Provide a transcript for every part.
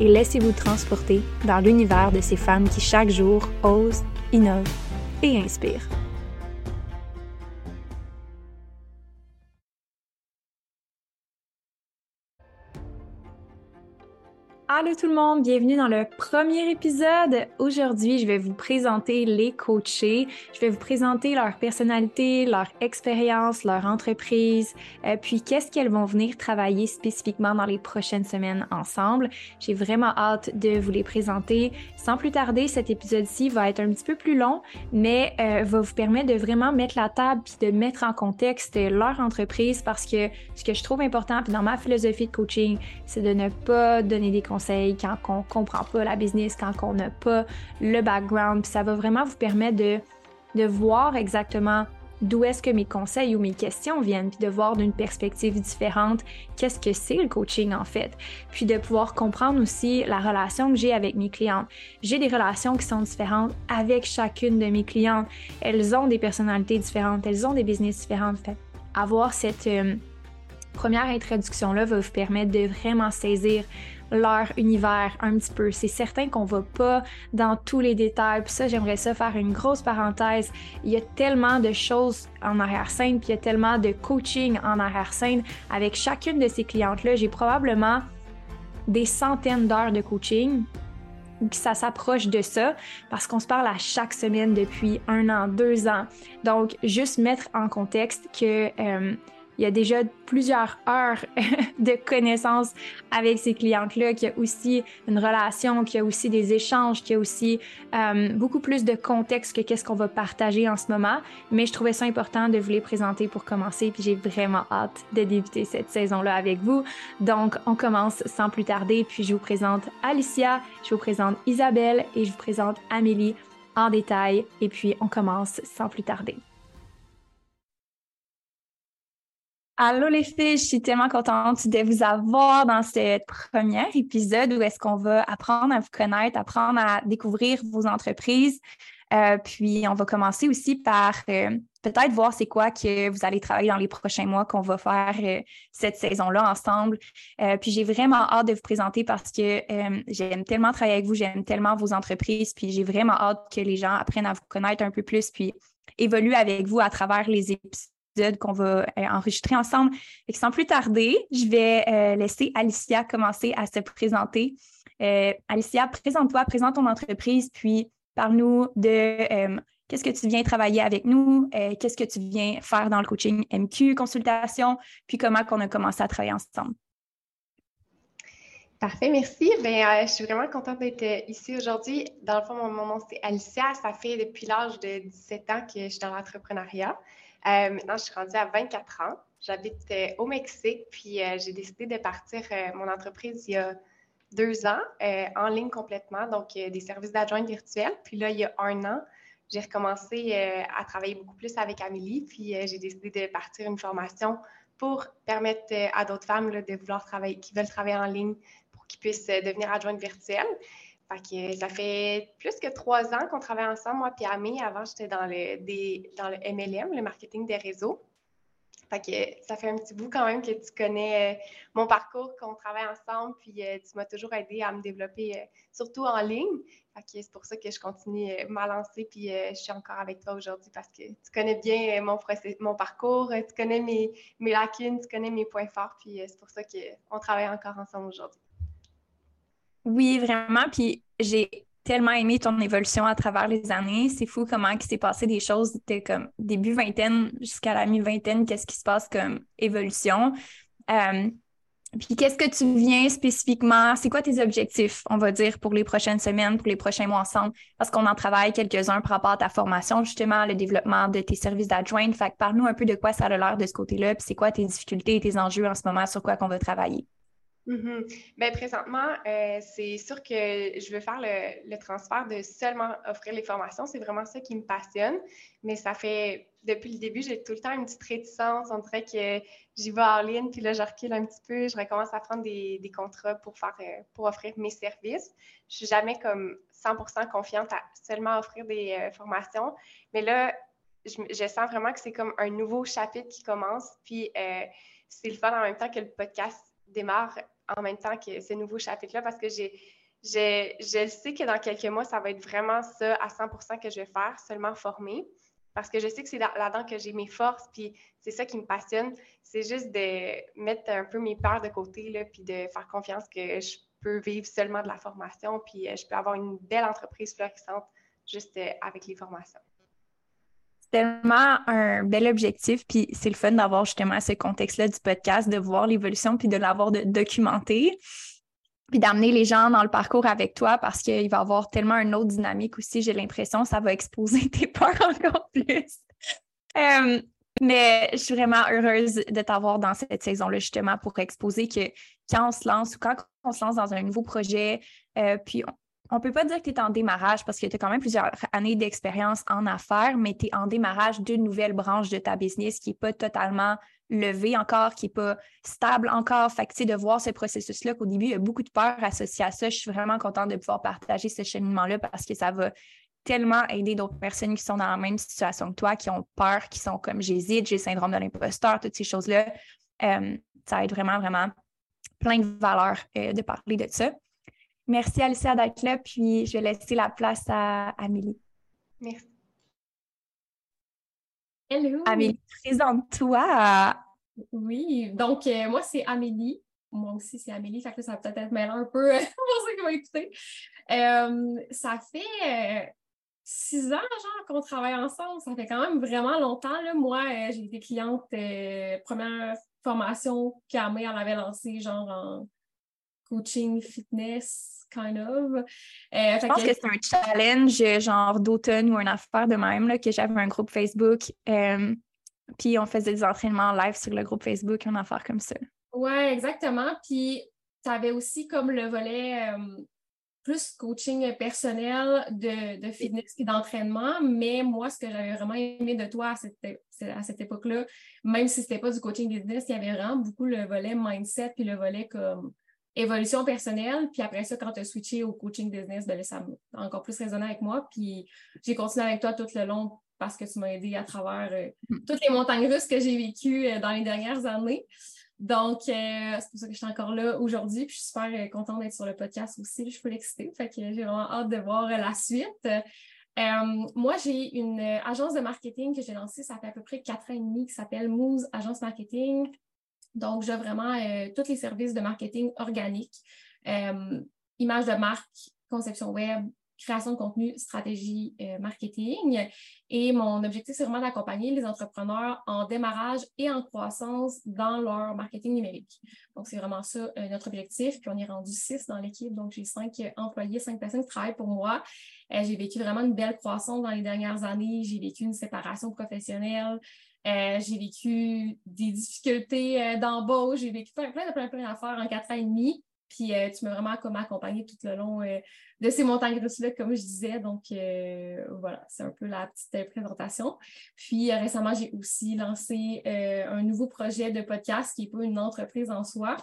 et laissez-vous transporter dans l'univers de ces femmes qui chaque jour osent, innovent et inspirent. Allô tout le monde, bienvenue dans le premier épisode. Aujourd'hui, je vais vous présenter les coachés. Je vais vous présenter leur personnalité, leur expérience, leur entreprise, euh, puis qu'est-ce qu'elles vont venir travailler spécifiquement dans les prochaines semaines ensemble. J'ai vraiment hâte de vous les présenter. Sans plus tarder, cet épisode-ci va être un petit peu plus long, mais euh, va vous permettre de vraiment mettre la table puis de mettre en contexte leur entreprise parce que ce que je trouve important puis dans ma philosophie de coaching, c'est de ne pas donner des conseils quand on comprend pas la business, quand on n'a pas le background. ça va vraiment vous permettre de, de voir exactement d'où est-ce que mes conseils ou mes questions viennent, puis de voir d'une perspective différente qu'est-ce que c'est le coaching en fait, puis de pouvoir comprendre aussi la relation que j'ai avec mes clientes. J'ai des relations qui sont différentes avec chacune de mes clientes. Elles ont des personnalités différentes, elles ont des business différentes. Fait, avoir cette euh, première introduction-là va vous permettre de vraiment saisir leur univers un petit peu. C'est certain qu'on va pas dans tous les détails. Puis ça, j'aimerais ça faire une grosse parenthèse. Il y a tellement de choses en arrière-scène, puis il y a tellement de coaching en arrière-scène. Avec chacune de ces clientes-là, j'ai probablement des centaines d'heures de coaching que ça s'approche de ça parce qu'on se parle à chaque semaine depuis un an, deux ans. Donc, juste mettre en contexte que euh, il y a déjà plusieurs heures de connaissances avec ces clientes-là, qu'il y a aussi une relation, qu'il y a aussi des échanges, qu'il y a aussi euh, beaucoup plus de contexte que qu'est-ce qu'on va partager en ce moment. Mais je trouvais ça important de vous les présenter pour commencer, puis j'ai vraiment hâte de débuter cette saison-là avec vous. Donc, on commence sans plus tarder, puis je vous présente Alicia, je vous présente Isabelle et je vous présente Amélie en détail, et puis on commence sans plus tarder. Allô les filles, je suis tellement contente de vous avoir dans ce premier épisode où est-ce qu'on va apprendre à vous connaître, apprendre à découvrir vos entreprises. Euh, puis on va commencer aussi par euh, peut-être voir c'est quoi que vous allez travailler dans les prochains mois qu'on va faire euh, cette saison-là ensemble. puis j'ai vraiment hâte de vous présenter parce que j'aime tellement travailler avec vous, j'aime tellement vos entreprises, puis j'ai vraiment hâte que les gens apprennent à vous connaître un peu plus, puis évoluent avec vous à travers les épisodes qu'on va euh, enregistrer ensemble. Et sans plus tarder, je vais euh, laisser Alicia commencer à se présenter. Euh, Alicia, présente-toi, présente ton entreprise, puis parle-nous de qu'est-ce que tu viens travailler avec nous, qu'est-ce que tu viens faire dans le coaching MQ, consultation, puis comment qu'on a commencé à travailler ensemble. Parfait, merci. Ben, je suis vraiment contente d'être ici aujourd'hui. Dans le fond, mon nom, c'est Alicia. Ça fait depuis l'âge de 17 ans que je suis dans l'entrepreneuriat. Euh, maintenant, je suis rendue à 24 ans. J'habite euh, au Mexique, puis euh, j'ai décidé de partir mon entreprise il y a deux ans, en ligne complètement, donc des services d'adjointe virtuelle. Puis là, il y a un an, j'ai recommencé à travailler beaucoup plus avec Amélie, puis j'ai décidé de partir une formation pour permettre à d'autres femmes de vouloir travailler, qui veulent travailler en ligne, pour qu'ils puissent devenir adjointes virtuelles. Ça fait plus que trois ans qu'on travaille ensemble, moi et Amé. Avant, j'étais dans le, dans le MLM, le marketing des réseaux. Fait que ça fait un petit bout quand même que tu connais euh, mon parcours, qu'on travaille ensemble, puis euh, tu m'as toujours aidé à me développer, euh, surtout en ligne. Fait que c'est pour ça que je continue ma lancée, puis je suis encore avec toi aujourd'hui parce que tu connais bien mon, mon parcours, tu connais mes lacunes, tu connais mes points forts, puis c'est pour ça qu'on travaille encore ensemble aujourd'hui. Oui, vraiment. Puis j'ai tellement aimé ton évolution à travers les années. C'est fou comment il s'est passé des choses de comme début vingtaine jusqu'à la mi-vingtaine, qu'est-ce qui se passe comme évolution. Euh, puis qu'est-ce que tu viens spécifiquement? C'est quoi tes objectifs, on va dire, pour les prochaines semaines, pour les prochains mois ensemble? Parce qu'on en travaille quelques-uns par rapport à ta formation, justement, le développement de tes services d'adjoint. Fait que parle-nous un peu de quoi ça a l'air de ce côté-là, puis c'est quoi tes difficultés et tes enjeux en ce moment, sur quoi qu'on va travailler. Mm présentement, euh, c'est sûr que je veux faire le, transfert de seulement offrir les formations. C'est vraiment ça qui me passionne. Mais ça fait, depuis le début, j'ai tout le temps une petite réticence. On dirait que j'y vais en ligne, puis là, je recule un petit peu. Je recommence à prendre des, contrats pour, faire, euh, pour offrir mes services. Je suis jamais comme 100 confiante à seulement offrir des euh, formations. Mais là, je, je, sens vraiment que c'est comme un nouveau chapitre qui commence. Puis c'est le fun en même temps que le podcast démarre en même temps que ce nouveau chapitre-là parce que j'ai, je sais que dans quelques mois, ça va être vraiment ça à 100% que je vais faire, seulement former. Parce que je sais que c'est là-dedans que j'ai mes forces, puis c'est ça qui me passionne. C'est juste de mettre un peu mes peurs de côté, là, puis de faire confiance que je peux vivre seulement de la formation, puis euh, je peux avoir une belle entreprise florissante juste euh, avec les formations tellement un bel objectif, puis c'est le fun d'avoir justement ce contexte-là du podcast, de voir l'évolution, puis de l'avoir documenté, puis d'amener les gens dans le parcours avec toi parce qu'il va y avoir tellement une autre dynamique aussi, j'ai l'impression, ça va exposer tes peurs encore plus. Euh, mais je suis vraiment heureuse de t'avoir dans cette saison-là, justement, pour exposer que quand on se lance ou quand on se lance dans un nouveau projet, euh, puis on peut pas dire que tu es en démarrage parce que tu as quand même plusieurs années d'expérience en affaires, mais tu es en démarrage d'une nouvelle branche de ta business qui n'est pas totalement levée encore, qui n'est pas stable encore. Fait que, de voir ce processus-là, qu'au début, il y a beaucoup de peur associée à ça. Je suis vraiment contente de pouvoir partager ce cheminement-là parce que ça va tellement aider d'autres personnes qui sont dans la même situation que toi, qui ont peur, qui sont comme j'hésite, j'ai le syndrome de l'imposteur, toutes ces choses-là. Euh, ça aide vraiment, vraiment plein de valeurs euh, de parler de ça. Merci Alicia d'être là, puis je vais laisser la place à Amélie. Merci. Hello. Amélie, présente-toi. Oui, donc euh, moi c'est Amélie. Moi aussi c'est Amélie, fait que ça va peut-être être mêlant un peu pour ceux qui vont écouter. Euh, ça fait euh, six ans, genre, qu'on travaille ensemble. Ça fait quand même vraiment longtemps. Là. Moi, j'ai été cliente première formation qu'Amé en avait lancée, genre en coaching fitness kind of. Euh, je pense que, c'est un challenge genre d'automne ou une affaire de même, là, que j'avais un groupe Facebook. Euh, puis on faisait des entraînements live sur le groupe Facebook, une affaire comme ça. Oui, exactement. Puis tu avais aussi comme le volet euh, plus coaching personnel de, de fitness et d'entraînement. Mais moi, ce que j'avais vraiment aimé de toi à cette, à cette époque-là, même si ce n'était pas du coaching business, il y avait vraiment beaucoup le volet mindset puis le volet comme évolution personnelle. Puis après ça, quand tu as switché au coaching business, ben ça a encore plus résonné avec moi. Puis j'ai continué avec toi tout le long parce que tu m'as aidé à travers euh, hmm. toutes les montagnes russes que j'ai vécues euh, dans les dernières années. Donc, euh, c'est pour ça que je suis encore là aujourd'hui. Puis je suis super contente d'être sur le podcast aussi. Je suis full excitée. Fait que j'ai vraiment hâte de voir la suite. moi, j'ai une agence de marketing que j'ai lancée, ça fait à peu près quatre ans et demi, qui s'appelle Moose Agence Marketing. Donc, j'ai vraiment euh, tous les services de marketing organique, euh, image de marque, conception web, création de contenu, stratégie euh, marketing. Et mon objectif, c'est vraiment d'accompagner les entrepreneurs en démarrage et en croissance dans leur marketing numérique. Donc, c'est vraiment ça notre objectif. Puis, on est rendu six dans l'équipe. Donc, j'ai cinq employés, cinq personnes qui travaillent pour moi. j'ai vécu vraiment une belle croissance dans les dernières années. J'ai vécu une séparation professionnelle. Euh, j'ai vécu des difficultés euh, d'embauche, j'ai vécu plein, plein, plein, plein d'affaires en quatre ans et demi. Puis euh, tu m'as vraiment comme accompagné tout le long de ces montagnes russes-là, comme je disais. Donc voilà, c'est un peu la petite présentation. Puis récemment, j'ai aussi lancé un nouveau projet de podcast qui n'est pas une entreprise en soi,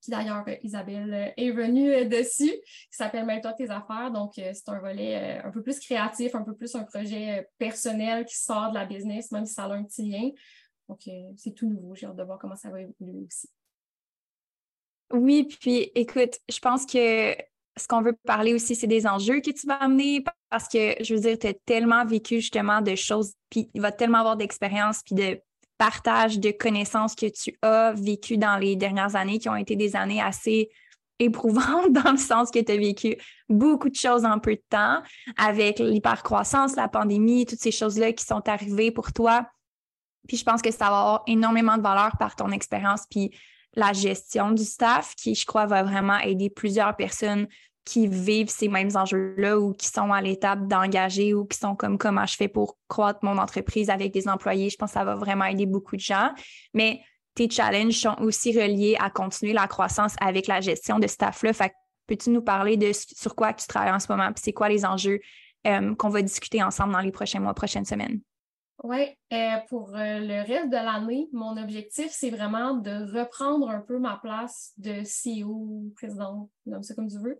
qui d'ailleurs, euh, Isabelle euh, est venue euh, dessus, qui s'appelle Mêle-toi tes affaires. Donc, c'est un volet un peu plus créatif, un peu plus un projet personnel qui sort de la business, même si ça a un petit lien. Donc, c'est tout nouveau. J'ai hâte de voir comment ça va évoluer aussi. Oui, puis écoute, je pense que ce qu'on veut parler aussi, c'est des enjeux que tu vas amener parce que, je veux dire, tu as tellement vécu justement de choses, puis il va tellement avoir d'expérience, puis de partage de connaissances que tu as vécues dans les dernières années qui ont été des années assez éprouvante dans le sens que tu as vécu beaucoup de choses en peu de temps avec l'hypercroissance, la pandémie, toutes ces choses-là qui sont arrivées pour toi. Puis je pense que ça va avoir énormément de valeur par ton expérience puis la gestion du staff qui, je crois, va vraiment aider plusieurs personnes qui vivent ces mêmes enjeux-là ou qui sont à l'étape d'engager ou qui sont comme comment je fais pour croître mon entreprise avec des employés. Je pense que ça va vraiment aider beaucoup de gens. Mais tes challenges sont aussi reliés à continuer la croissance avec la gestion de staff-là. Fait peux-tu nous parler de sur quoi tu travailles en ce moment? Puis c'est quoi les enjeux euh, qu'on va discuter ensemble dans les prochains mois, prochaines semaines? Oui, euh, pour euh, le reste de l'année, mon objectif, c'est vraiment de reprendre un peu ma place de CEO, président, nomme ça comme tu veux,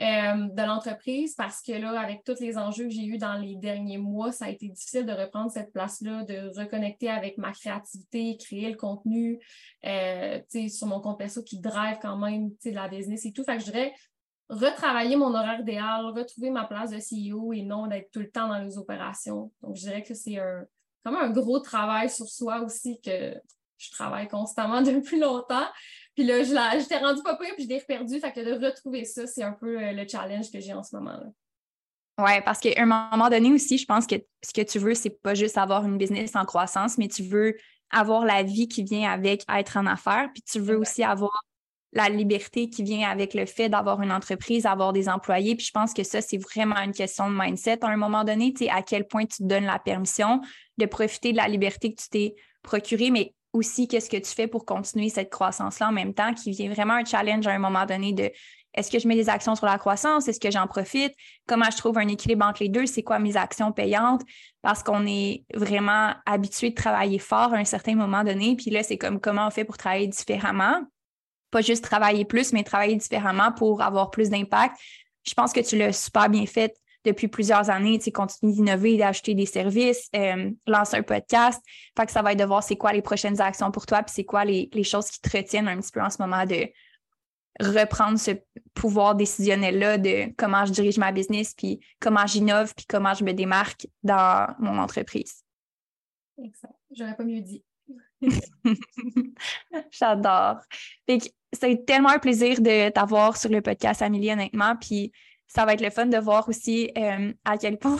euh, de l'entreprise parce que là, avec tous les enjeux que j'ai eus dans les derniers mois, ça a été difficile de reprendre cette place-là, de reconnecter avec ma créativité, créer le contenu, sur mon compte perso qui drive quand même la business et tout. Fait que je dirais retravailler mon horaire idéal, retrouver ma place de CEO et non d'être tout le temps dans les opérations. Donc, je dirais que c'est un, un gros travail sur soi aussi que je travaille constamment depuis longtemps. Puis là, je j'étais rendue pas pire, puis je l'ai perdu. Fait que de retrouver ça, c'est un peu euh, le challenge que j'ai en ce moment-là. Oui, parce qu'à un moment donné aussi, je pense que ce que tu veux, c'est pas juste avoir une business en croissance, mais tu veux avoir la vie qui vient avec être en affaires, puis tu veux aussi avoir la liberté qui vient avec le fait d'avoir une entreprise, d'avoir des employés. Puis je pense que ça, c'est vraiment une question de mindset. À un moment donné, tu sais, à quel point tu te donnes la permission de profiter de la liberté que tu t'es procurée, mais aussi qu'est-ce que tu fais pour continuer cette croissance-là en même temps, qui vient vraiment un challenge à un moment donné de est-ce que je mets des actions sur la croissance? Est-ce que j'en profite? Comment je trouve un équilibre entre les deux? C'est quoi mes actions payantes? Parce qu'on est vraiment habitué de travailler fort à un certain moment donné. Puis là, c'est comme comment on fait pour travailler différemment? Pas juste travailler plus, mais travailler différemment pour avoir plus d'impact. Je pense que tu l'as super bien fait depuis plusieurs années, tu continues d'innover, d'acheter des services, euh, lancer un podcast. Fait que ça va être de voir c'est quoi les prochaines actions pour toi, puis c'est quoi les, choses qui te retiennent un petit peu en ce moment de reprendre ce pouvoir décisionnel-là de comment je dirige ma business, puis comment j'innove, puis comment je me démarque dans mon entreprise. Exact. J'aurais pas mieux dit. J'adore. C'est tellement un plaisir de t'avoir sur le podcast, Amélie, honnêtement. Puis ça va être le fun de voir aussi euh, à quel point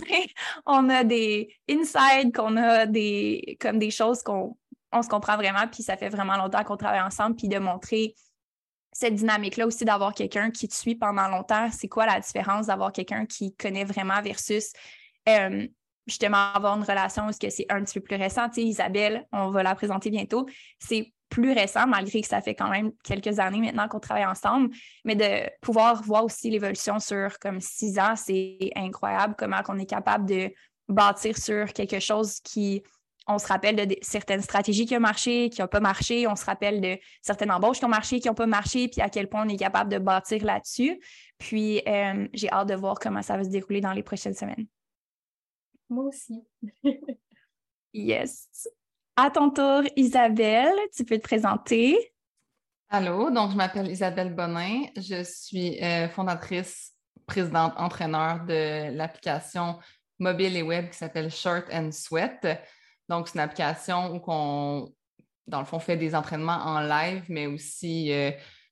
on a des insides, qu'on a des comme des choses qu'on on se comprend vraiment, puis ça fait vraiment longtemps qu'on travaille ensemble, puis de montrer cette dynamique-là aussi d'avoir quelqu'un qui te suit pendant longtemps. C'est quoi la différence d'avoir quelqu'un qui connaît vraiment versus euh, justement avoir une relation où c'est un petit peu plus récent. Tu sais, Isabelle, on va la présenter bientôt. C'est plus récent, malgré que ça fait quand même quelques années maintenant qu'on travaille ensemble, mais de pouvoir voir aussi l'évolution sur comme six ans, c'est incroyable comment on est capable de bâtir sur quelque chose qui, on se rappelle de certaines stratégies qui ont marché, qui n'ont pas marché, on se rappelle de certaines embauches qui ont marché, qui n'ont pas marché, puis à quel point on est capable de bâtir là-dessus. Puis euh, j'ai hâte de voir comment ça va se dérouler dans les prochaines semaines. Moi aussi. yes. À ton tour, Isabelle, tu peux te présenter. Allô, donc je m'appelle Isabelle Bonin. Je suis euh, fondatrice, présidente, entraîneur de l'application mobile et web qui s'appelle Short and Sweat. Donc, c'est une application où on, dans le fond, fait des entraînements en live, mais aussi euh,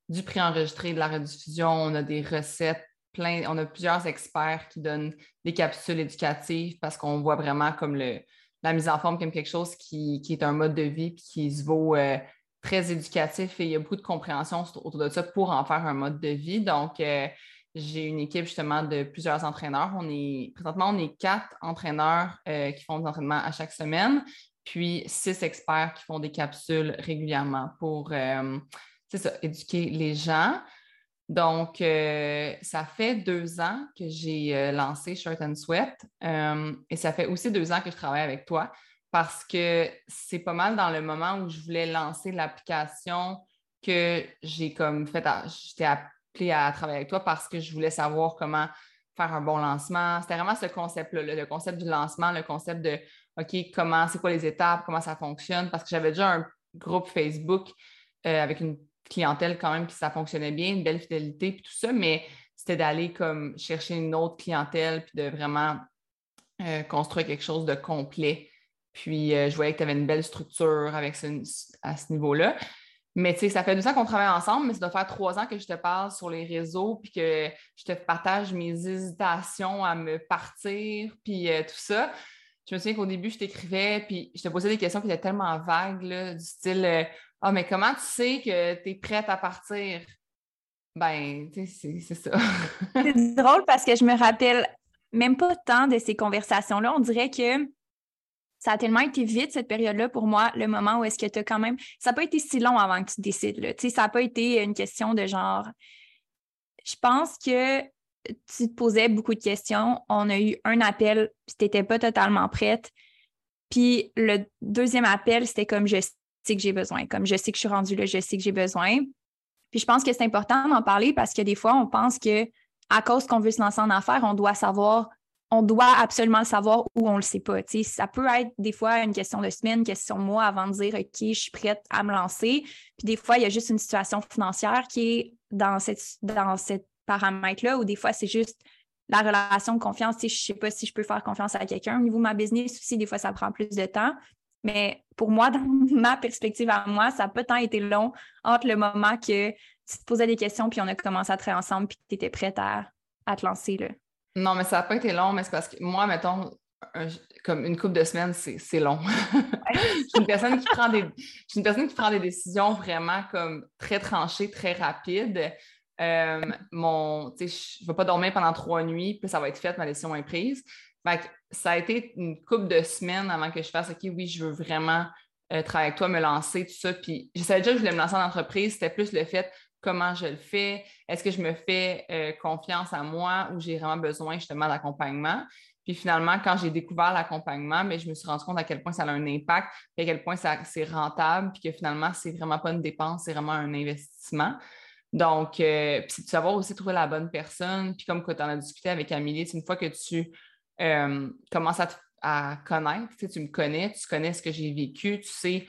du pré-enregistré, de la rediffusion. On a des recettes, plein, on a plusieurs experts qui donnent des capsules éducatives parce qu'on voit vraiment comme le, la mise en forme comme quelque chose qui, est un mode de vie qui se vaut euh, très éducatif et il y a beaucoup de compréhension autour de ça pour en faire un mode de vie. Donc, euh, j'ai une équipe justement de plusieurs entraîneurs. On est présentement, on est quatre entraîneurs euh, qui font des entraînements à chaque semaine, puis six experts qui font des capsules régulièrement pour éduquer les gens. Donc, euh, ça fait deux ans que j'ai euh, lancé Shirt and Sweat euh, et ça fait aussi deux ans que je travaille avec toi parce que c'est pas mal dans le moment où je voulais lancer l'application que j'ai comme fait, j'étais appelée à travailler avec toi parce que je voulais savoir comment faire un bon lancement. C'était vraiment ce concept-là, le concept du lancement, le concept de OK, comment, c'est quoi les étapes, comment ça fonctionne, parce que j'avais déjà un groupe Facebook avec une clientèle quand même, puis ça fonctionnait bien, une belle fidélité, puis tout ça, mais c'était d'aller comme chercher une autre clientèle, puis de vraiment euh, construire quelque chose de complet. Puis euh, je voyais que tu avais une belle structure avec ce, à ce niveau-là. Mais tu sais, ça fait deux ans qu'on travaille ensemble, mais ça doit faire trois ans que je te parle sur les réseaux, puis que je te partage mes hésitations à me partir, puis euh, tout ça. Je me souviens qu'au début, je t'écrivais, puis je te posais des questions qui étaient tellement vagues, du style Ah, mais comment tu sais que tu es prête à partir? Ben, tu sais, c'est ça. c'est drôle parce que je me rappelle même pas tant de ces conversations-là. On dirait que ça a tellement été vite cette période-là pour moi, le moment où est-ce que tu as quand même. Ça n'a pas été si long avant que tu décides. Là. Ça n'a pas été une question de genre. Je pense que tu te posais beaucoup de questions. On a eu un appel, puis tu n'étais pas totalement prête. Puis le deuxième appel, c'était comme je que j'ai besoin, comme je sais que je suis rendue là, je sais que j'ai besoin. Puis je pense que c'est important d'en parler parce que des fois, on pense que à cause qu'on veut se lancer en affaires, on doit savoir on doit absolument le savoir ou on ne le sait pas. ça peut être des fois une question de semaine, une question de mois avant de dire OK, je suis prête à me lancer. Puis des fois, il y a juste une situation financière qui est dans cette, dans cette paramètre-là, ou des fois, c'est juste la relation de confiance. Je ne sais pas si je peux faire confiance à quelqu'un. Au niveau de ma business aussi, des fois, ça prend plus de temps. Mais pour moi, dans ma perspective à moi, ça n'a pas tant été long entre le moment que tu te posais des questions, puis on a commencé à travailler ensemble, puis tu étais prête à, à te lancer. Là. Non, mais ça n'a pas été long, mais c'est parce que moi, mettons, comme une couple de semaines, c'est long. je, suis une personne qui prend des, une personne qui prend des décisions vraiment comme très tranchées, très rapides. Euh, mon, je ne vais pas dormir pendant trois nuits, puis ça va être fait, ma décision est prise. Ça a été une couple de semaines avant que je fasse OK, oui, je veux vraiment euh, travailler avec toi, me lancer, tout ça. Puis je savais déjà que je voulais me lancer en entreprise. C'était plus le fait comment je le fais, est-ce que je me fais euh, confiance à moi ou j'ai vraiment besoin justement d'accompagnement? Puis finalement, quand j'ai découvert l'accompagnement, je me suis rendu compte à quel point ça a un impact, et à quel point c'est rentable, puis que finalement, c'est vraiment pas une dépense, c'est vraiment un investissement. Donc, euh, puis de savoir aussi trouver la bonne personne. Puis comme quand tu en as discuté avec Amélie, une fois que tu euh, commences à, à connaître, tu, me connais, tu connais ce que j'ai vécu, tu sais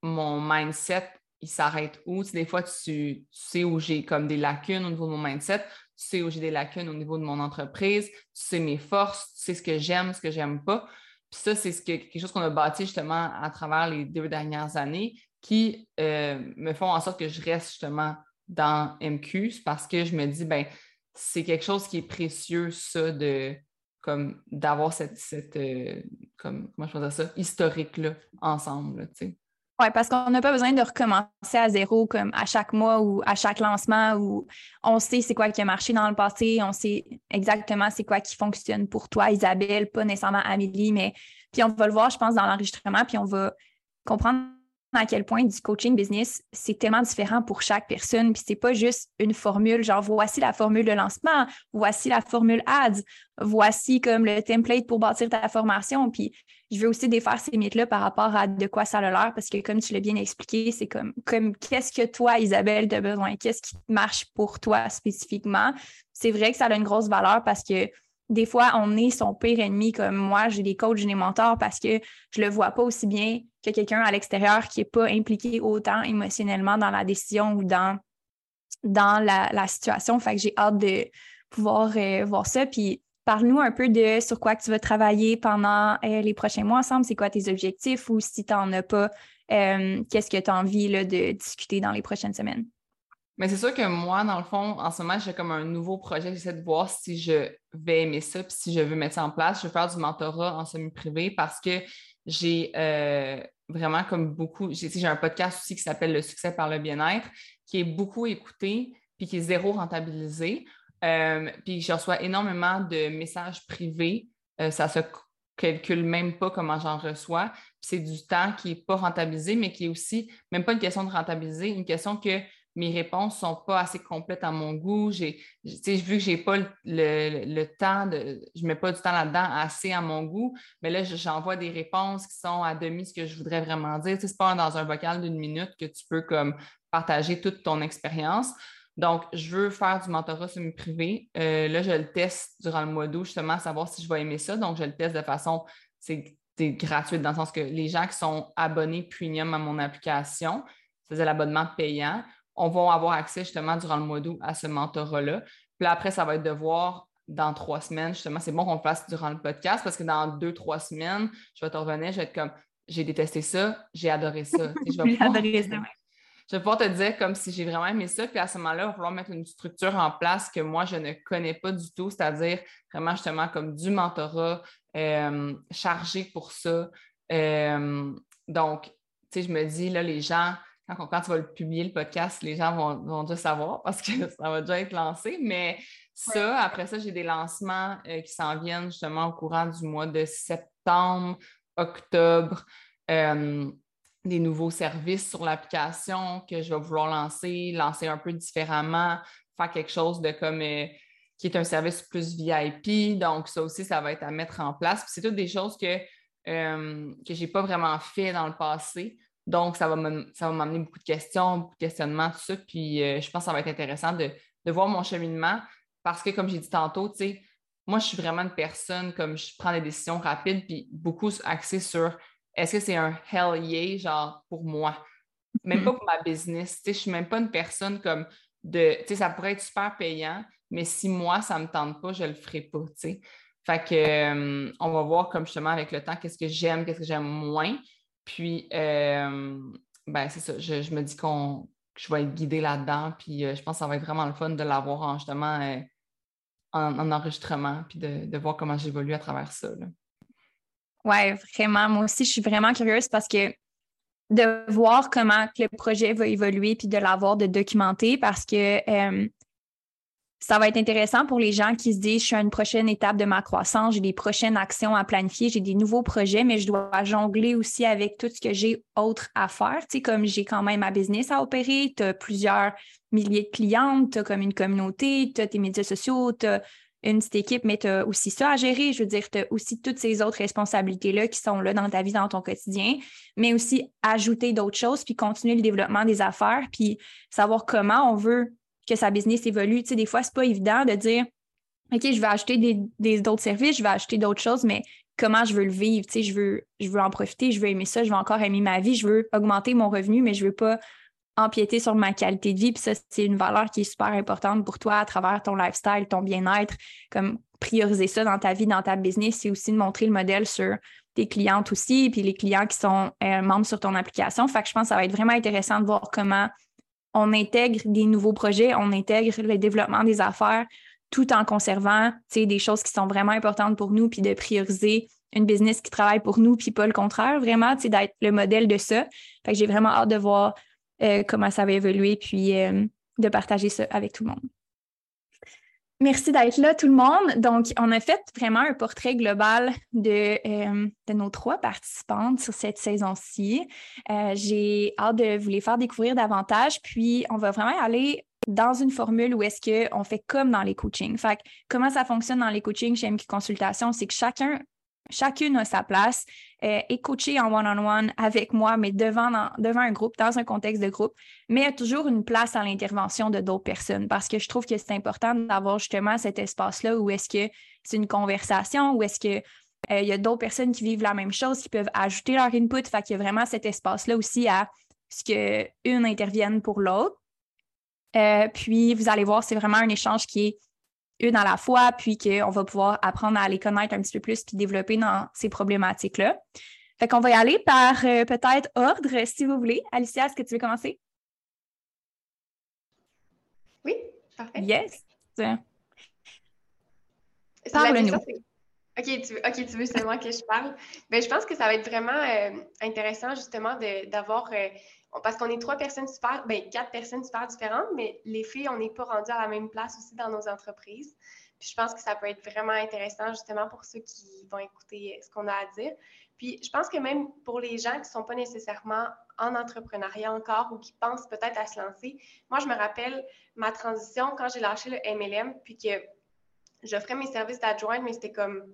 mon mindset il s'arrête où? des fois, tu, sais où j'ai comme des lacunes au niveau de mon mindset, tu sais où j'ai des lacunes au niveau de mon entreprise, tu sais mes forces, tu sais ce que j'aime, ce que j'aime pas. Puis ça, c'est ce que, quelque chose qu'on a bâti justement à travers les deux dernières années qui euh, me font en sorte que je reste justement dans MQ parce que je me dis, ben c'est quelque chose qui est précieux, ça, de comme d'avoir cette, cette euh, comme, comment je peux dire ça, historique-là ensemble, tu sais. Oui, parce qu'on n'a pas besoin de recommencer à zéro comme à chaque mois ou à chaque lancement où on sait c'est quoi qui a marché dans le passé, on sait exactement c'est quoi qui fonctionne pour toi, Isabelle, pas nécessairement Amélie, mais puis on va le voir, je pense, dans l'enregistrement, puis on va comprendre à quel point du coaching business, c'est tellement différent pour chaque personne. Puis c'est pas juste une formule, genre voici la formule de lancement, voici la formule ads, voici comme le template pour bâtir ta formation. Puis je veux aussi défaire ces mythes-là par rapport à de quoi ça a l'air, parce que comme tu l'as bien expliqué, c'est comme, comme qu'est-ce que toi, Isabelle, tu as besoin, qu'est-ce qui marche pour toi spécifiquement? C'est vrai que ça a une grosse valeur parce que des fois, on est son pire ennemi comme moi, j'ai des coachs, j'ai des mentors parce que je le vois pas aussi bien que quelqu'un à l'extérieur qui n'est pas impliqué autant émotionnellement dans la décision ou dans, la, situation. Fait que j'ai hâte de pouvoir euh, voir ça. Puis parle-nous un peu de sur quoi tu vas travailler pendant euh, les prochains mois ensemble. C'est quoi tes objectifs? Ou si tu n'en as pas, euh, qu'est-ce que tu as envie de discuter dans les prochaines semaines? Mais c'est sûr que moi, dans le fond, en ce moment, j'ai comme un nouveau projet. J'essaie de voir si je vais aimer ça, puis si je veux mettre ça en place. Je vais faire du mentorat en semi-privé parce que j'ai euh, vraiment comme beaucoup. J'ai un podcast aussi qui s'appelle Le succès par le bien-être, qui est beaucoup écouté, puis qui est zéro rentabilisé. Euh, puis je reçois énormément de messages privés. Euh, ça se calcule même pas comment j'en reçois. C'est du temps qui n'est pas rentabilisé, mais qui est aussi, même pas une question de rentabiliser, une question que mes réponses ne sont pas assez complètes à mon goût. J'ai, vu que je n'ai pas le, temps, de, je ne mets pas du temps là-dedans assez à mon goût, mais là, j'envoie des réponses qui sont à demi ce que je voudrais vraiment dire. Ce n'est pas dans un vocal d'une minute que tu peux comme, partager toute ton expérience. Donc, je veux faire du mentorat semi-privé. Euh, là, je le teste durant le mois d'août, justement, savoir si je vais aimer ça. Donc, je le teste de façon, c'est gratuite, dans le sens que les gens qui sont abonnés premium à mon application, c'est l'abonnement payant, on va avoir accès justement durant le mois d'août à ce mentorat-là. Puis après, ça va être de voir dans trois semaines, justement, c'est bon qu'on le fasse durant le podcast parce que dans deux, trois semaines, je vais te revenir, je vais être comme j'ai détesté ça, j'ai adoré ça. j'ai adoré ça. je vais pouvoir te dire comme si j'ai vraiment aimé ça. Puis à ce moment-là, il va falloir mettre une structure en place que moi, je ne connais pas du tout, c'est-à-dire vraiment justement comme du mentorat euh, chargé pour ça. Euh, donc, tu sais, je me dis, là, les gens, quand, quand, tu vas le publier, le podcast, les gens vont, vont déjà savoir parce que ça va déjà être lancé. Mais ça, après ça, j'ai des lancements euh, qui s'en viennent justement au courant du mois de septembre, octobre des nouveaux services sur l'application que je vais vouloir lancer, lancer un peu différemment, faire quelque chose de comme euh, qui est un service plus VIP. Donc, ça aussi, ça va être à mettre en place. c'est toutes des choses que, euh, que je n'ai pas vraiment fait dans le passé. Donc, ça va m'amener beaucoup de questions, beaucoup de questionnements, tout ça. Puis, euh, je pense que ça va être intéressant de, de voir mon cheminement parce que, comme j'ai dit tantôt, tu sais, moi, je suis vraiment une personne comme je prends des décisions rapides, puis beaucoup axée sur est-ce que c'est un hell yeah, genre, pour moi? Même pas pour ma business. Je ne suis même pas une personne comme de. Tu sais, ça pourrait être super payant, mais si moi, ça ne me tente pas, je le ferai pas. sais. Fait que, euh, on va voir comme justement avec le temps qu'est-ce que j'aime, qu'est-ce que j'aime moins. Puis, euh, ben, c'est ça. Je, me dis qu'on, que je vais être guidée là-dedans. Puis, euh, je pense que ça va être vraiment le fun de l'avoir en justement en, enregistrement, puis de, de voir comment j'évolue à travers ça. Oui, vraiment. Moi aussi, je suis vraiment curieuse parce que de voir comment le projet va évoluer puis de l'avoir de documenter parce que euh, ça va être intéressant pour les gens qui se disent je suis à une prochaine étape de ma croissance, j'ai des prochaines actions à planifier, j'ai des nouveaux projets, mais je dois jongler aussi avec tout ce que j'ai autre à faire. Tu sais, comme j'ai quand même ma business à opérer, tu as plusieurs milliers de clientes, tu as comme une communauté, tu as tes médias sociaux, tu as une petite équipe, mais tu as aussi ça à gérer. Je veux dire, tu as aussi toutes ces autres responsabilités-là qui sont là dans ta vie, dans ton quotidien, mais aussi ajouter d'autres choses, puis continuer le développement des affaires, puis savoir comment on veut que sa business évolue. Tu sais, des fois, c'est pas évident de dire OK, je vais acheter des, d'autres services, je vais acheter d'autres choses, mais comment je veux le vivre? Tu sais, je veux, je veux en profiter, je veux aimer ça, je veux encore aimer ma vie, je veux augmenter mon revenu, mais je veux pas empiéter sur ma qualité de vie. Puis ça, c'est une valeur qui est super importante pour toi à travers ton lifestyle, ton bien-être. Comme prioriser ça dans ta vie, dans ta business, c'est aussi de montrer le modèle sur tes clientes aussi, puis les clients qui sont euh, membres sur ton application. Je pense que ça va être vraiment intéressant de voir comment on intègre des nouveaux projets, on intègre le développement des affaires tout en conservant des choses qui sont vraiment importantes pour nous, puis de prioriser une business qui travaille pour nous, puis pas le contraire, vraiment, d'être le modèle de ça. J'ai vraiment hâte de voir euh, comment ça va évoluer, puis euh, de partager ça avec tout le monde. Merci d'être là, tout le monde. Donc, on a fait vraiment un portrait global de, euh, nos trois participantes sur cette saison-ci. J'ai hâte de vous les faire découvrir davantage, puis on va vraiment aller dans une formule où est-ce qu'on fait comme dans les coachings. Fait comment ça fonctionne dans les coachings chez MQ Consultation, c'est que chacun chacune a sa place, euh, est coachée en one-on-one avec moi, mais devant, devant un groupe, dans un contexte de groupe, mais il y a toujours une place à l'intervention de d'autres personnes parce que je trouve que c'est important d'avoir justement cet espace-là où est-ce que c'est une conversation, où est-ce que euh, y a d'autres personnes qui vivent la même chose, qui peuvent ajouter leur input. Fait qu'il y a vraiment cet espace-là aussi à ce qu'une intervienne pour l'autre. Euh, puis, vous allez voir, c'est vraiment un échange qui est une à la fois, puis qu'on va pouvoir apprendre à les connaître un petit peu plus puis développer dans ces problématiques-là. Fait qu'on va y aller par euh, peut-être ordre, si vous voulez. Alicia, est-ce que tu veux commencer? Oui, parfait. Yes. Parle-nous. OK, tu, OK, tu veux seulement que je parle? Bien, je pense que ça va être vraiment euh, intéressant justement d'avoir euh, parce qu'on est trois personnes super, ben, quatre personnes super différentes, mais les filles, on n'est pas rendues à la même place aussi dans nos entreprises. Puis je pense que ça peut être vraiment intéressant justement pour ceux qui vont écouter ce qu'on a à dire. Puis je pense que même pour les gens qui ne sont pas nécessairement en entrepreneuriat encore ou qui pensent peut-être à se lancer, moi je me rappelle ma transition quand j'ai lâché le MLM, puis que j'offrais mes services d'adjointe, mais c'était comme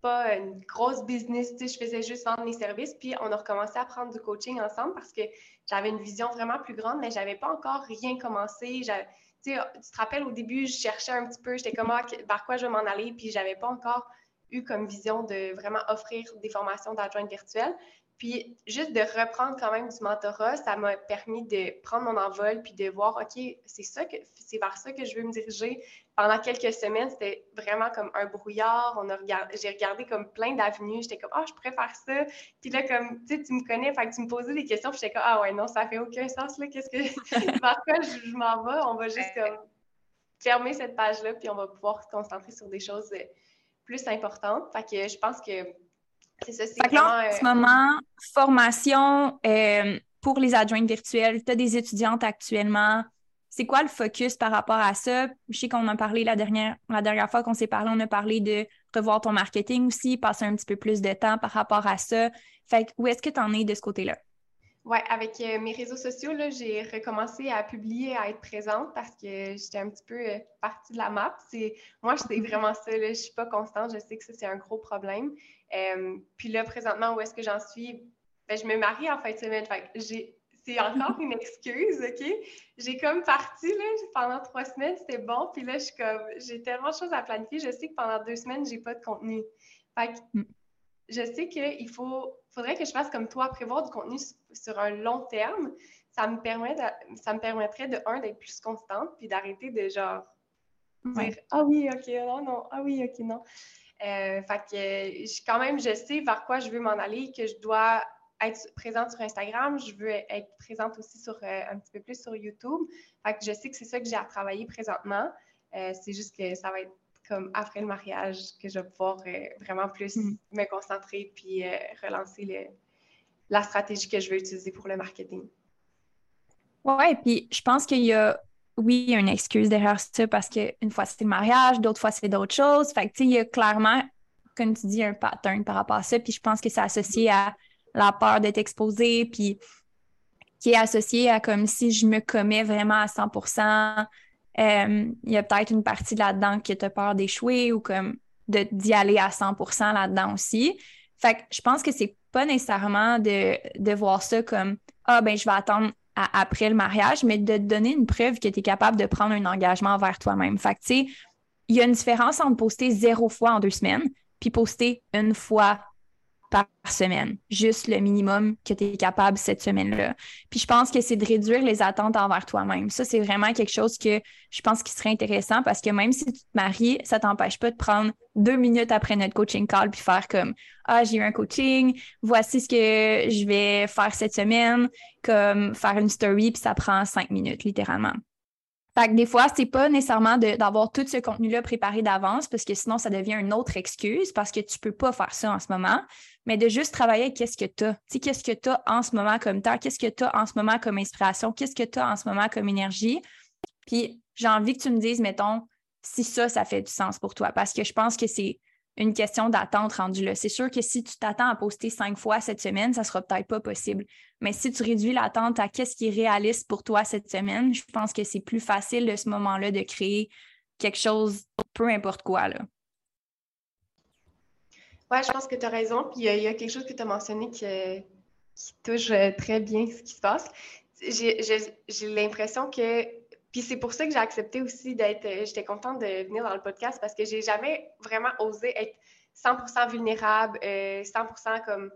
pas une grosse business, tu sais, je faisais juste vendre mes services, puis on a recommencé à prendre du coaching ensemble parce que j'avais une vision vraiment plus grande, mais j'avais pas encore rien commencé. Tu, sais, tu te rappelles, au début, je cherchais un petit peu, j'étais comme, ah, vers quoi je vais m'en aller, puis j'avais pas encore eu comme vision de vraiment offrir des formations d'adjointe virtuelle. Puis juste de reprendre quand même du mentorat, ça m'a permis de prendre mon envol puis de voir, OK, c'est ça que c'est vers ça que je veux me diriger. Pendant quelques semaines, c'était vraiment comme un brouillard. On a j'ai regardé comme plein d'avenues. J'étais comme, ah, je pourrais faire ça. Puis là, comme, tu sais, tu me connais, fait que tu me posais des questions. Puis j'étais comme, ah ouais, non, ça fait aucun sens, là. Qu'est-ce que, vers quoi je, m'en vais? On va juste comme fermer cette page-là, puis on va pouvoir se concentrer sur des choses euh, plus importantes. Fait que je pense que c'est ça, c'est vraiment... en ce euh, moment, formation euh, pour les adjointes virtuelles, tu as des étudiantes actuellement. C'est quoi le focus par rapport à ça? Je sais qu'on a parlé la dernière, la dernière fois qu'on s'est parlé, on a parlé de revoir ton marketing aussi, passer un petit peu plus de temps par rapport à ça. Fait que où est-ce que tu en es de ce côté-là? Oui, avec euh, mes réseaux sociaux, j'ai recommencé à publier, à être présente parce que j'étais un petit peu partie de la map. Moi, c'est vraiment ça. je ne suis pas constante. Je sais que ça, c'est un gros problème. Euh, puis là, présentement, où est-ce que j'en suis? Ben, je me marie en fin de semaine. C'est encore une excuse, OK? J'ai comme parti là, pendant trois semaines, c'était bon. Puis là, je suis comme, j'ai tellement de choses à planifier. Je sais que pendant deux semaines, j'ai pas de contenu. Fait que mm. je sais qu'il faut, faudrait que je fasse comme toi, prévoir du contenu sur un long terme. Ça me, permet ça me permettrait de, un, d'être plus constante, puis d'arrêter de genre dire Ah oui, OK, non, non, ah oui, OK, non. Euh, fait que quand même, je sais vers quoi je veux m'en aller, que je dois être présente sur Instagram, je veux être présente aussi sur euh, un petit peu plus sur YouTube. Fait que je sais que c'est ça que j'ai à travailler présentement. Euh, c'est juste que ça va être comme après le mariage que je vais pouvoir vraiment plus mm. me concentrer puis relancer la stratégie que je veux utiliser pour le marketing. Ouais, puis je pense qu'il y a oui, il y a une excuse derrière ça parce qu'une fois c'est le mariage, d'autres fois c'est d'autres choses. Fait que, tu sais, il y a clairement, comme tu dis, un pattern par rapport à ça. Puis je pense que c'est associé à la peur d'être exposé, puis qui est associé à comme si je me commets vraiment à 100% euh, il y a peut-être une partie là-dedans qui a peur d'échouer ou comme d'y aller à 100% là-dedans aussi. Fait que je pense que c'est pas nécessairement de, de voir ça comme Ah, ben, je vais attendre après le mariage, mais de te donner une preuve que tu es capable de prendre un engagement envers toi-même. Fait que, tu sais, il y a une différence entre poster zéro fois en deux semaines puis poster une fois par semaine, juste le minimum que tu es capable cette semaine-là. Puis je pense que c'est de réduire les attentes envers toi-même. Ça, c'est vraiment quelque chose que je pense qui serait intéressant parce que même si tu te maries, ça t'empêche pas de prendre deux minutes après notre coaching call puis faire comme Ah, j'ai eu un coaching, voici ce que je vais faire cette semaine, comme faire une story, puis ça prend cinq minutes, littéralement. Fait que des fois, c'est pas nécessairement d'avoir tout ce contenu-là préparé d'avance parce que sinon, ça devient une autre excuse parce que tu peux pas faire ça en ce moment, mais de juste travailler qu'est-ce que tu as. Tu sais, qu'est-ce que tu as en ce moment comme temps, qu'est-ce que tu as en ce moment comme inspiration, qu'est-ce que tu as en ce moment comme énergie? Puis j'ai envie que tu me dises, mettons, si ça, ça fait du sens pour toi parce que je pense que c'est une question d'attente rendue là. C'est sûr que si tu t'attends à poster cinq fois cette semaine, ça sera peut-être pas possible. Mais si tu réduis l'attente à qu'est-ce qui est réaliste pour toi cette semaine, je pense que c'est plus facile de ce moment-là de créer quelque chose, peu importe quoi. Là. Oui, je pense que tu as raison. Puis il y, a quelque chose que tu as mentionné qui, qui, touche euh, très bien ce qui se passe. J'ai l'impression que puis c'est pour ça que j'ai accepté aussi d'être. Euh, j'étais contente de venir dans le podcast parce que j'ai jamais vraiment osé être 100% vulnérable, 100% euh, comme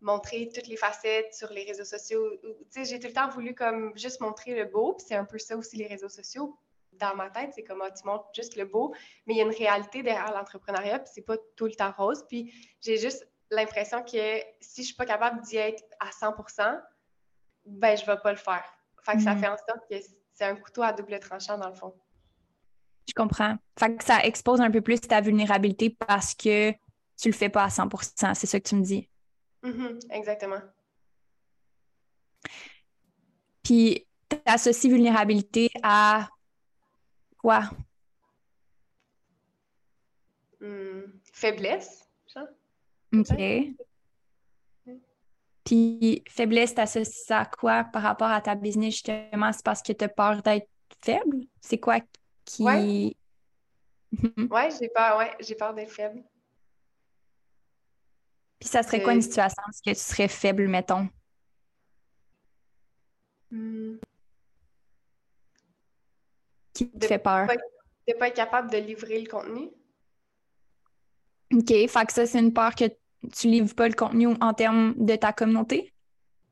montrer toutes les facettes sur les réseaux sociaux. Tu sais, j'ai tout le temps voulu comme juste montrer le beau, puis c'est un peu ça aussi les réseaux sociaux. Dans ma tête, c'est comme ah, tu montres juste le beau, mais il y a une réalité derrière l'entrepreneuriat, puis c'est pas tout le temps rose. Puis j'ai juste l'impression que si je suis pas capable d'y être à 100%, ben je vais pas le faire. Fait que ça mm-hmm. fait en sorte que c'est un couteau à double tranchant dans le fond. Je comprends. Fait que ça expose un peu plus ta vulnérabilité parce que tu le fais pas à 100% c'est ça que tu me dis? Mm-hmm. exactement. Puis, tu associes vulnérabilité à quoi? Hmm, faiblesse, ça? OK. Puis faiblesse, t'associes ça à quoi par rapport à ta business, justement? C'est parce que tu as peur d'être faible? C'est quoi qui. Ouais, ouais j'ai peur, ouais, j'ai peur d'être faible. Puis ça serait quoi une situation où tu serais faible, mettons? Hmm. Qui te fait peur? De pas être capable de livrer le contenu. OK, fait que ça, c'est une peur que tu livres pas le contenu en termes de ta communauté?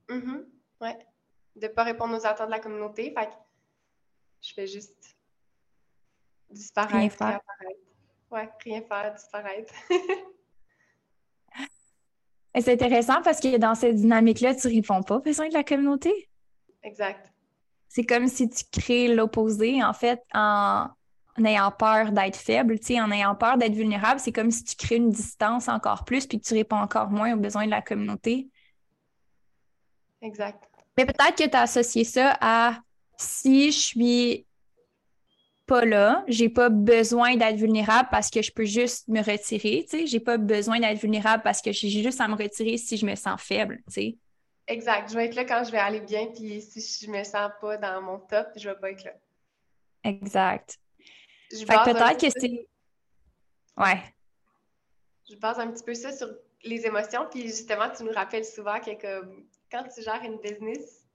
Mm Ouais. De pas répondre aux attentes de la communauté. Fait que je fais juste disparaître, rien faire. Ouais, rien faire, disparaître. C'est intéressant parce que dans cette dynamique-là, tu réponds pas aux besoins de la communauté? Exact. C'est comme si tu crées l'opposé, en fait, en ayant peur d'être faible, tu sais, en ayant peur d'être vulnérable, c'est comme si tu crées une distance encore plus puis que tu réponds encore moins aux besoins de la communauté. Exact. Mais peut-être que tu as associé ça à si je suis pas là, j'ai pas besoin d'être vulnérable parce que je peux juste me retirer, tu sais, j'ai pas besoin d'être vulnérable parce que j'ai juste à me retirer si je me sens faible, tu sais. Exact, je vais être là quand je vais aller bien, puis si je me sens pas dans mon top, je vais pas être là. Exact. Je peut-être que c'est... Ouais. Je base un petit peu ça sur les émotions, puis justement, tu nous rappelles souvent que quand tu gères une business,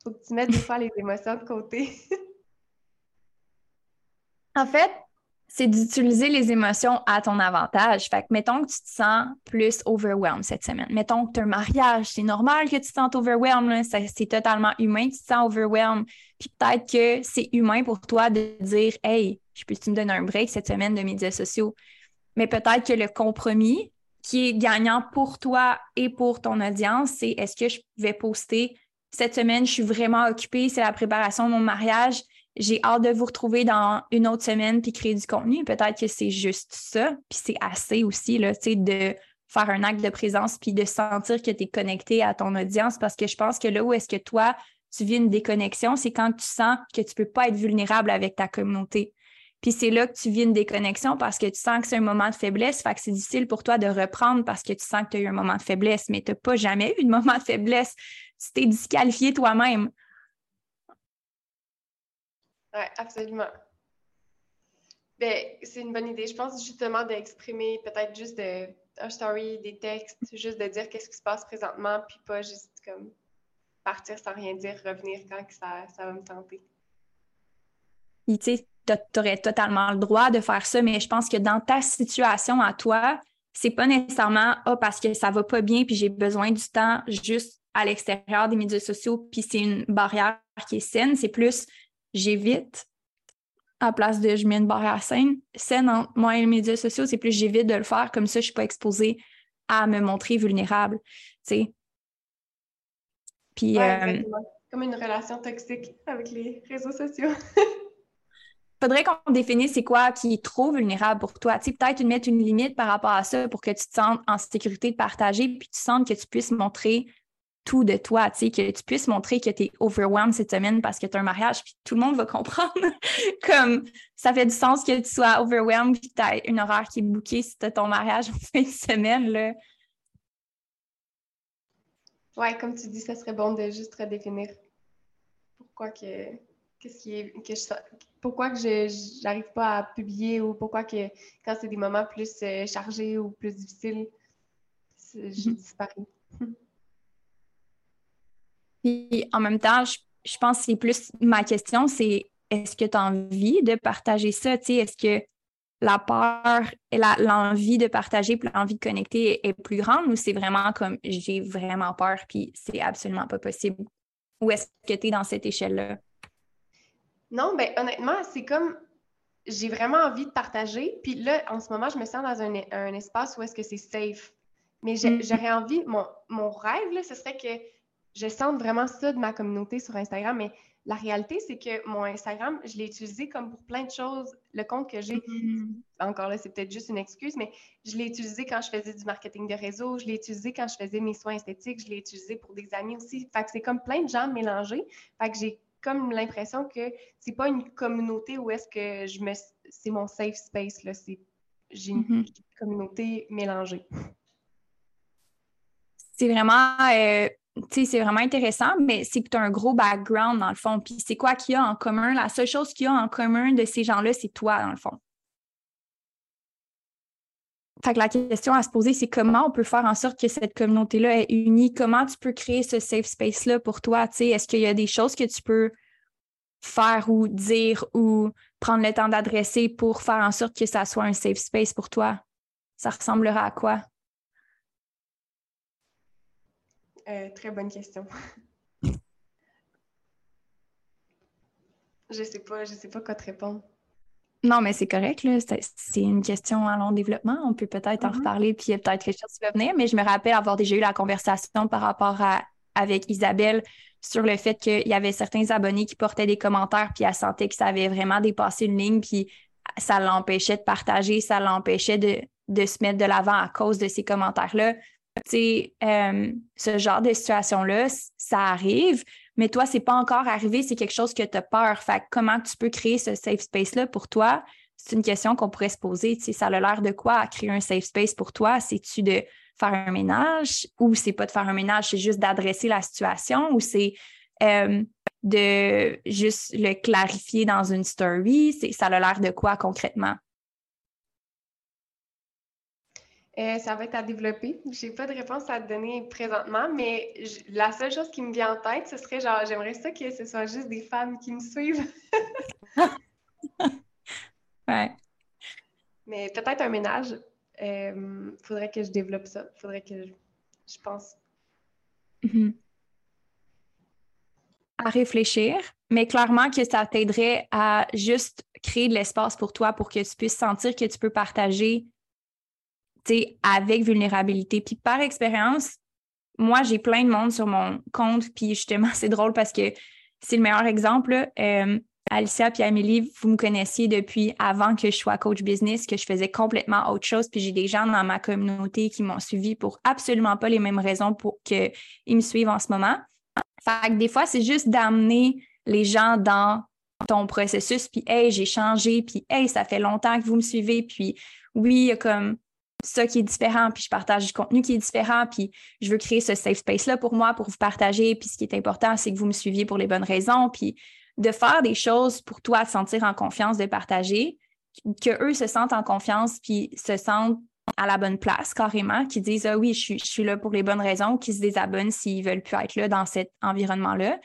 il faut que tu mettes des fois les émotions de côté. En fait, c'est d'utiliser les émotions à ton avantage. Fait que mettons que tu te sens plus overwhelmed cette semaine. Mettons que tu as un mariage, c'est normal que tu te sentes overwhelmed, c'est totalement humain que tu te sens overwhelmed. Puis peut-être que c'est humain pour toi de dire Hey, je peux-tu me donner un break cette semaine de médias sociaux? Mais peut-être que le compromis qui est gagnant pour toi et pour ton audience, c'est est-ce que je vais poster cette semaine, je suis vraiment occupée, c'est la préparation de mon mariage j'ai hâte de vous retrouver dans une autre semaine puis créer du contenu. Peut-être que c'est juste ça, puis c'est assez aussi là, de faire un acte de présence puis de sentir que tu es connecté à ton audience parce que je pense que là où est-ce que toi, tu vis une déconnexion, c'est quand tu sens que tu ne peux pas être vulnérable avec ta communauté. Puis c'est là que tu vis une déconnexion parce que tu sens que c'est un moment de faiblesse, fait que c'est difficile pour toi de reprendre parce que tu sens que tu as eu un moment de faiblesse, mais tu n'as pas jamais eu de moment de faiblesse. Tu t'es disqualifié toi-même. Oui, absolument. Ben, c'est une bonne idée. Je pense justement d'exprimer peut-être juste de, un story, des textes, juste de dire qu'est-ce qui se passe présentement, puis pas juste comme partir sans rien dire, revenir quand que ça, ça va me tenter. Tu sais, tu aurais totalement le droit de faire ça, mais je pense que dans ta situation à toi, c'est pas nécessairement ah, parce que ça va pas bien puis j'ai besoin du temps juste à l'extérieur des médias sociaux puis c'est une barrière qui est saine, c'est plus j'évite à place de je mets une barrière saine. Saine entre moi et les médias sociaux, c'est plus j'évite de le faire, comme ça je ne suis pas exposée à me montrer vulnérable. Tu Puis. Euh, comme une relation toxique avec les réseaux sociaux. faudrait qu'on définisse c'est quoi qui est trop vulnérable pour toi. Tu sais, peut-être mettre une limite par rapport à ça pour que tu te sentes en sécurité de partager, puis tu sentes que tu puisses montrer tout de toi, que tu puisses montrer que tu es overwhelmed cette semaine parce que tu as un mariage, puis tout le monde va comprendre. Comme ça fait du sens que tu sois overwhelmed puis tu as une horaire qui est bouquée si tu as ton mariage en fin de semaine. Là. Ouais, comme tu dis, ça serait bon de juste redéfinir pourquoi que qu'est-ce qui est que je, pourquoi que je n'arrive pas à publier ou pourquoi que quand c'est des moments plus euh, chargés ou plus difficiles, je mm-hmm. disparais. Puis en même temps, je, pense que c'est plus ma question, c'est est-ce que tu as envie de partager ça? Est-ce que la peur et l'envie de partager puis l'envie de connecter est, plus grande ou c'est vraiment comme j'ai vraiment peur puis c'est absolument pas possible? Ou est-ce que tu es dans cette échelle-là? Non, ben honnêtement, c'est comme j'ai vraiment envie de partager. Puis là, en ce moment, je me sens dans un, espace où est-ce que c'est safe. Mais mm. j'aurais envie, mon, mon rêve, là, ce serait que je sens vraiment ça de ma communauté sur Instagram, mais la réalité, c'est que mon Instagram, je l'ai utilisé comme pour plein de choses. Le compte que j'ai, mm-hmm. encore là, c'est peut-être juste une excuse, mais je l'ai utilisé quand je faisais du marketing de réseau, je l'ai utilisé quand je faisais mes soins esthétiques, je l'ai utilisé pour des amis aussi. Fait que c'est comme plein de gens mélangés. Fait que j'ai comme l'impression que c'est pas une communauté où est-ce que je me c'est mon safe space là, c'est j'ai une mm-hmm. communauté mélangée. C'est vraiment euh, c'est vraiment intéressant, mais c'est que tu as un gros background dans le fond. Puis c'est quoi qu'il y a en commun? La seule chose qu'il y a en commun de ces gens-là, c'est toi, dans le fond. Fait que la question à se poser, c'est comment on peut faire en sorte que cette communauté-là est unie? Comment tu peux créer ce safe space-là pour toi? Est-ce qu'il y a des choses que tu peux faire ou dire ou prendre le temps d'adresser pour faire en sorte que ça soit un safe space pour toi? Ça ressemblera à quoi? Euh, très bonne question. je sais pas, je sais pas quoi te répondre. Non, mais c'est correct, là. C'est une question à long développement. On peut peut-être en mm-hmm. reparler, puis il y a peut-être quelque chose qui va venir. Mais je me rappelle avoir déjà eu la conversation par rapport à avec Isabelle sur le fait qu'il y avait certains abonnés qui portaient des commentaires, puis elle sentait que ça avait vraiment dépassé une ligne, puis ça l'empêchait de partager, ça l'empêchait de, de, se mettre de l'avant à cause de ces commentaires-là. Tu euh, ce genre de situation-là, ça arrive, mais toi, c'est pas encore arrivé, c'est quelque chose que tu as peur. Fait comment tu peux créer ce safe space-là pour toi? C'est une question qu'on pourrait se poser. Tu ça a l'air de quoi créer un safe space pour toi? C'est-tu de faire un ménage ou c'est pas de faire un ménage, c'est juste d'adresser la situation ou c'est euh, de juste le clarifier dans une story? Ça a l'air de quoi concrètement? Euh, ça va être à développer. Je n'ai pas de réponse à te donner présentement, mais la seule chose qui me vient en tête, ce serait genre, j'aimerais ça que ce soit juste des femmes qui me suivent. ouais. Mais peut-être un ménage. Il euh, faudrait que je développe ça. Faudrait que je, pense. Mm-hmm. À réfléchir, mais clairement que ça t'aiderait à juste créer de l'espace pour toi pour que tu puisses sentir que tu peux partager avec vulnérabilité. Puis par expérience, moi, j'ai plein de monde sur mon compte, puis justement, c'est drôle parce que c'est le meilleur exemple. Euh, Alicia et Amélie, vous me connaissiez depuis avant que je sois coach business, que je faisais complètement autre chose. Puis j'ai des gens dans ma communauté qui m'ont suivi pour absolument pas les mêmes raisons pour qu'ils me suivent en ce moment. Fait que des fois, c'est juste d'amener les gens dans ton processus, puis hey, j'ai changé, puis hey, ça fait longtemps que vous me suivez, puis oui, il y a comme ça qui est différent, puis je partage du contenu qui est différent, puis je veux créer ce safe space-là pour moi, pour vous partager. Puis ce qui est important, c'est que vous me suiviez pour les bonnes raisons, puis de faire des choses pour toi, te sentir en confiance, de partager, que eux se sentent en confiance, puis se sentent à la bonne place carrément, qui disent Ah oui, je suis, là pour les bonnes raisons, qui se désabonnent s'ils veulent plus être là dans cet environnement-là.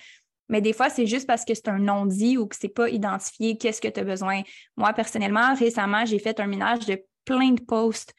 Mais des fois, c'est juste parce que c'est un non-dit ou que c'est pas identifié qu'est-ce que tu as besoin. Moi, personnellement, récemment, j'ai fait un ménage de plein de posts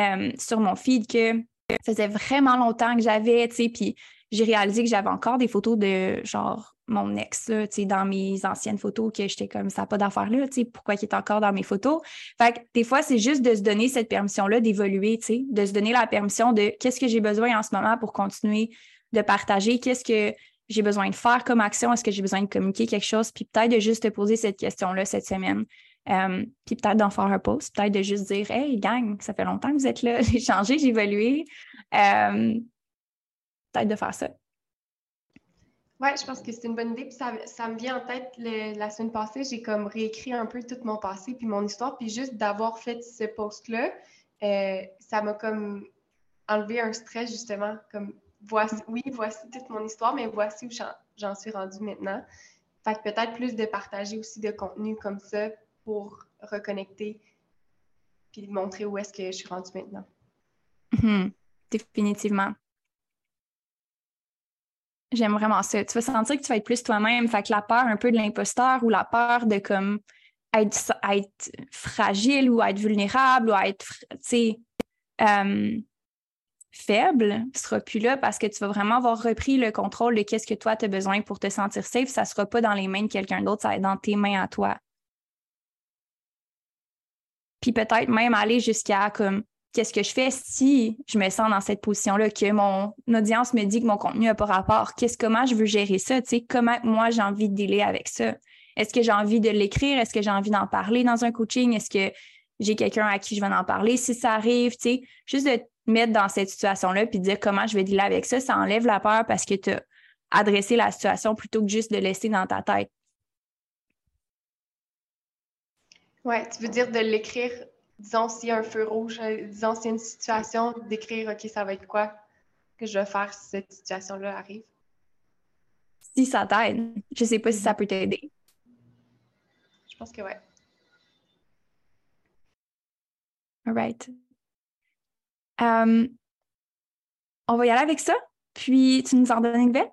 euh, sur mon feed que ça faisait vraiment longtemps que j'avais, tu sais, puis j'ai réalisé que j'avais encore des photos de genre mon ex, tu sais, dans mes anciennes photos, que j'étais comme ça, pas d'affaires là, tu sais, pourquoi il est encore dans mes photos. Fait que des fois, c'est juste de se donner cette permission-là d'évoluer, tu sais, de se donner la permission de qu'est-ce que j'ai besoin en ce moment pour continuer de partager, qu'est-ce que j'ai besoin de faire comme action, est-ce que j'ai besoin de communiquer quelque chose, puis peut-être de juste te poser cette question-là cette semaine. Euh, puis peut-être d'en faire un post, peut-être de juste dire Hey, gang, ça fait longtemps que vous êtes là, j'ai changé, j'ai évolué. Euh, peut-être de faire ça. Oui, je pense que c'est une bonne idée. Puis ça, me vient en tête la semaine passée, j'ai comme réécrit un peu tout mon passé puis mon histoire. Puis juste d'avoir fait ce post-là, euh, ça m'a comme enlevé un stress justement. Comme voici, oui, voici toute mon histoire, mais voici où j'en suis rendue maintenant. Fait que peut-être plus de partager aussi de contenu comme ça pour reconnecter puis montrer où est-ce que je suis rendue maintenant. Mhm. définitivement. J'aime vraiment ça. Tu vas sentir que tu vas être plus toi-même. Fait que la peur un peu de l'imposteur ou la peur de comme être, être fragile ou être vulnérable ou être, tu sais, euh, faible sera plus là parce que tu vas vraiment avoir repris le contrôle de qu'est-ce que toi tu as besoin pour te sentir safe. Ça ne sera pas dans les mains de quelqu'un d'autre, ça va être dans tes mains à toi. Puis peut-être même aller jusqu'à comme qu'est-ce que je fais si je me sens dans cette position-là, que mon audience me dit que mon contenu n'a pas rapport, qu'est-ce comment je veux gérer ça, comment moi j'ai envie de dealer avec ça? Est-ce que j'ai envie de l'écrire? Est-ce que j'ai envie d'en parler dans un coaching? Est-ce que j'ai quelqu'un à qui je vais en parler? Si ça arrive? Tu sais, juste de te mettre dans cette situation-là puis de dire comment je vais dealer avec ça, ça enlève la peur parce que tu as adressé la situation plutôt que juste de laisser dans ta tête. Oui, tu veux dire de l'écrire, disons s'il y a un feu rouge, euh, disons s'il y a une situation, d'écrire OK, ça va être quoi que je vais faire si cette situation-là arrive? Si ça t'aide. Je sais pas si ça mhm. peut t'aider. Je pense que oui. All right. Um, on va y aller avec ça. Puis tu nous en donnes une nouvelle?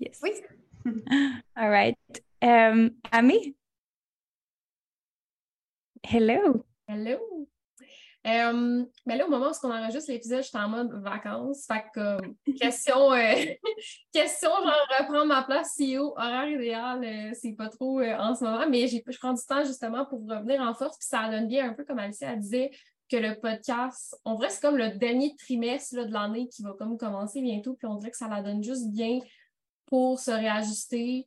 Yes. Oui. All right. Um, Amé, Hello. Hello. Euh, mais là, au moment où on enregistre l'épisode, je suis en mode vacances. Fait que, question, euh, question, genre, reprendre ma place CEO, horaire idéal, euh, c'est pas trop en ce moment, mais je prends du temps justement pour revenir en force. Puis ça donne bien un peu comme Alicia disait que le podcast, on dirait que c'est comme le dernier trimestre de l'année qui va comme commencer bientôt. Puis on dirait que ça la donne juste bien pour se réajuster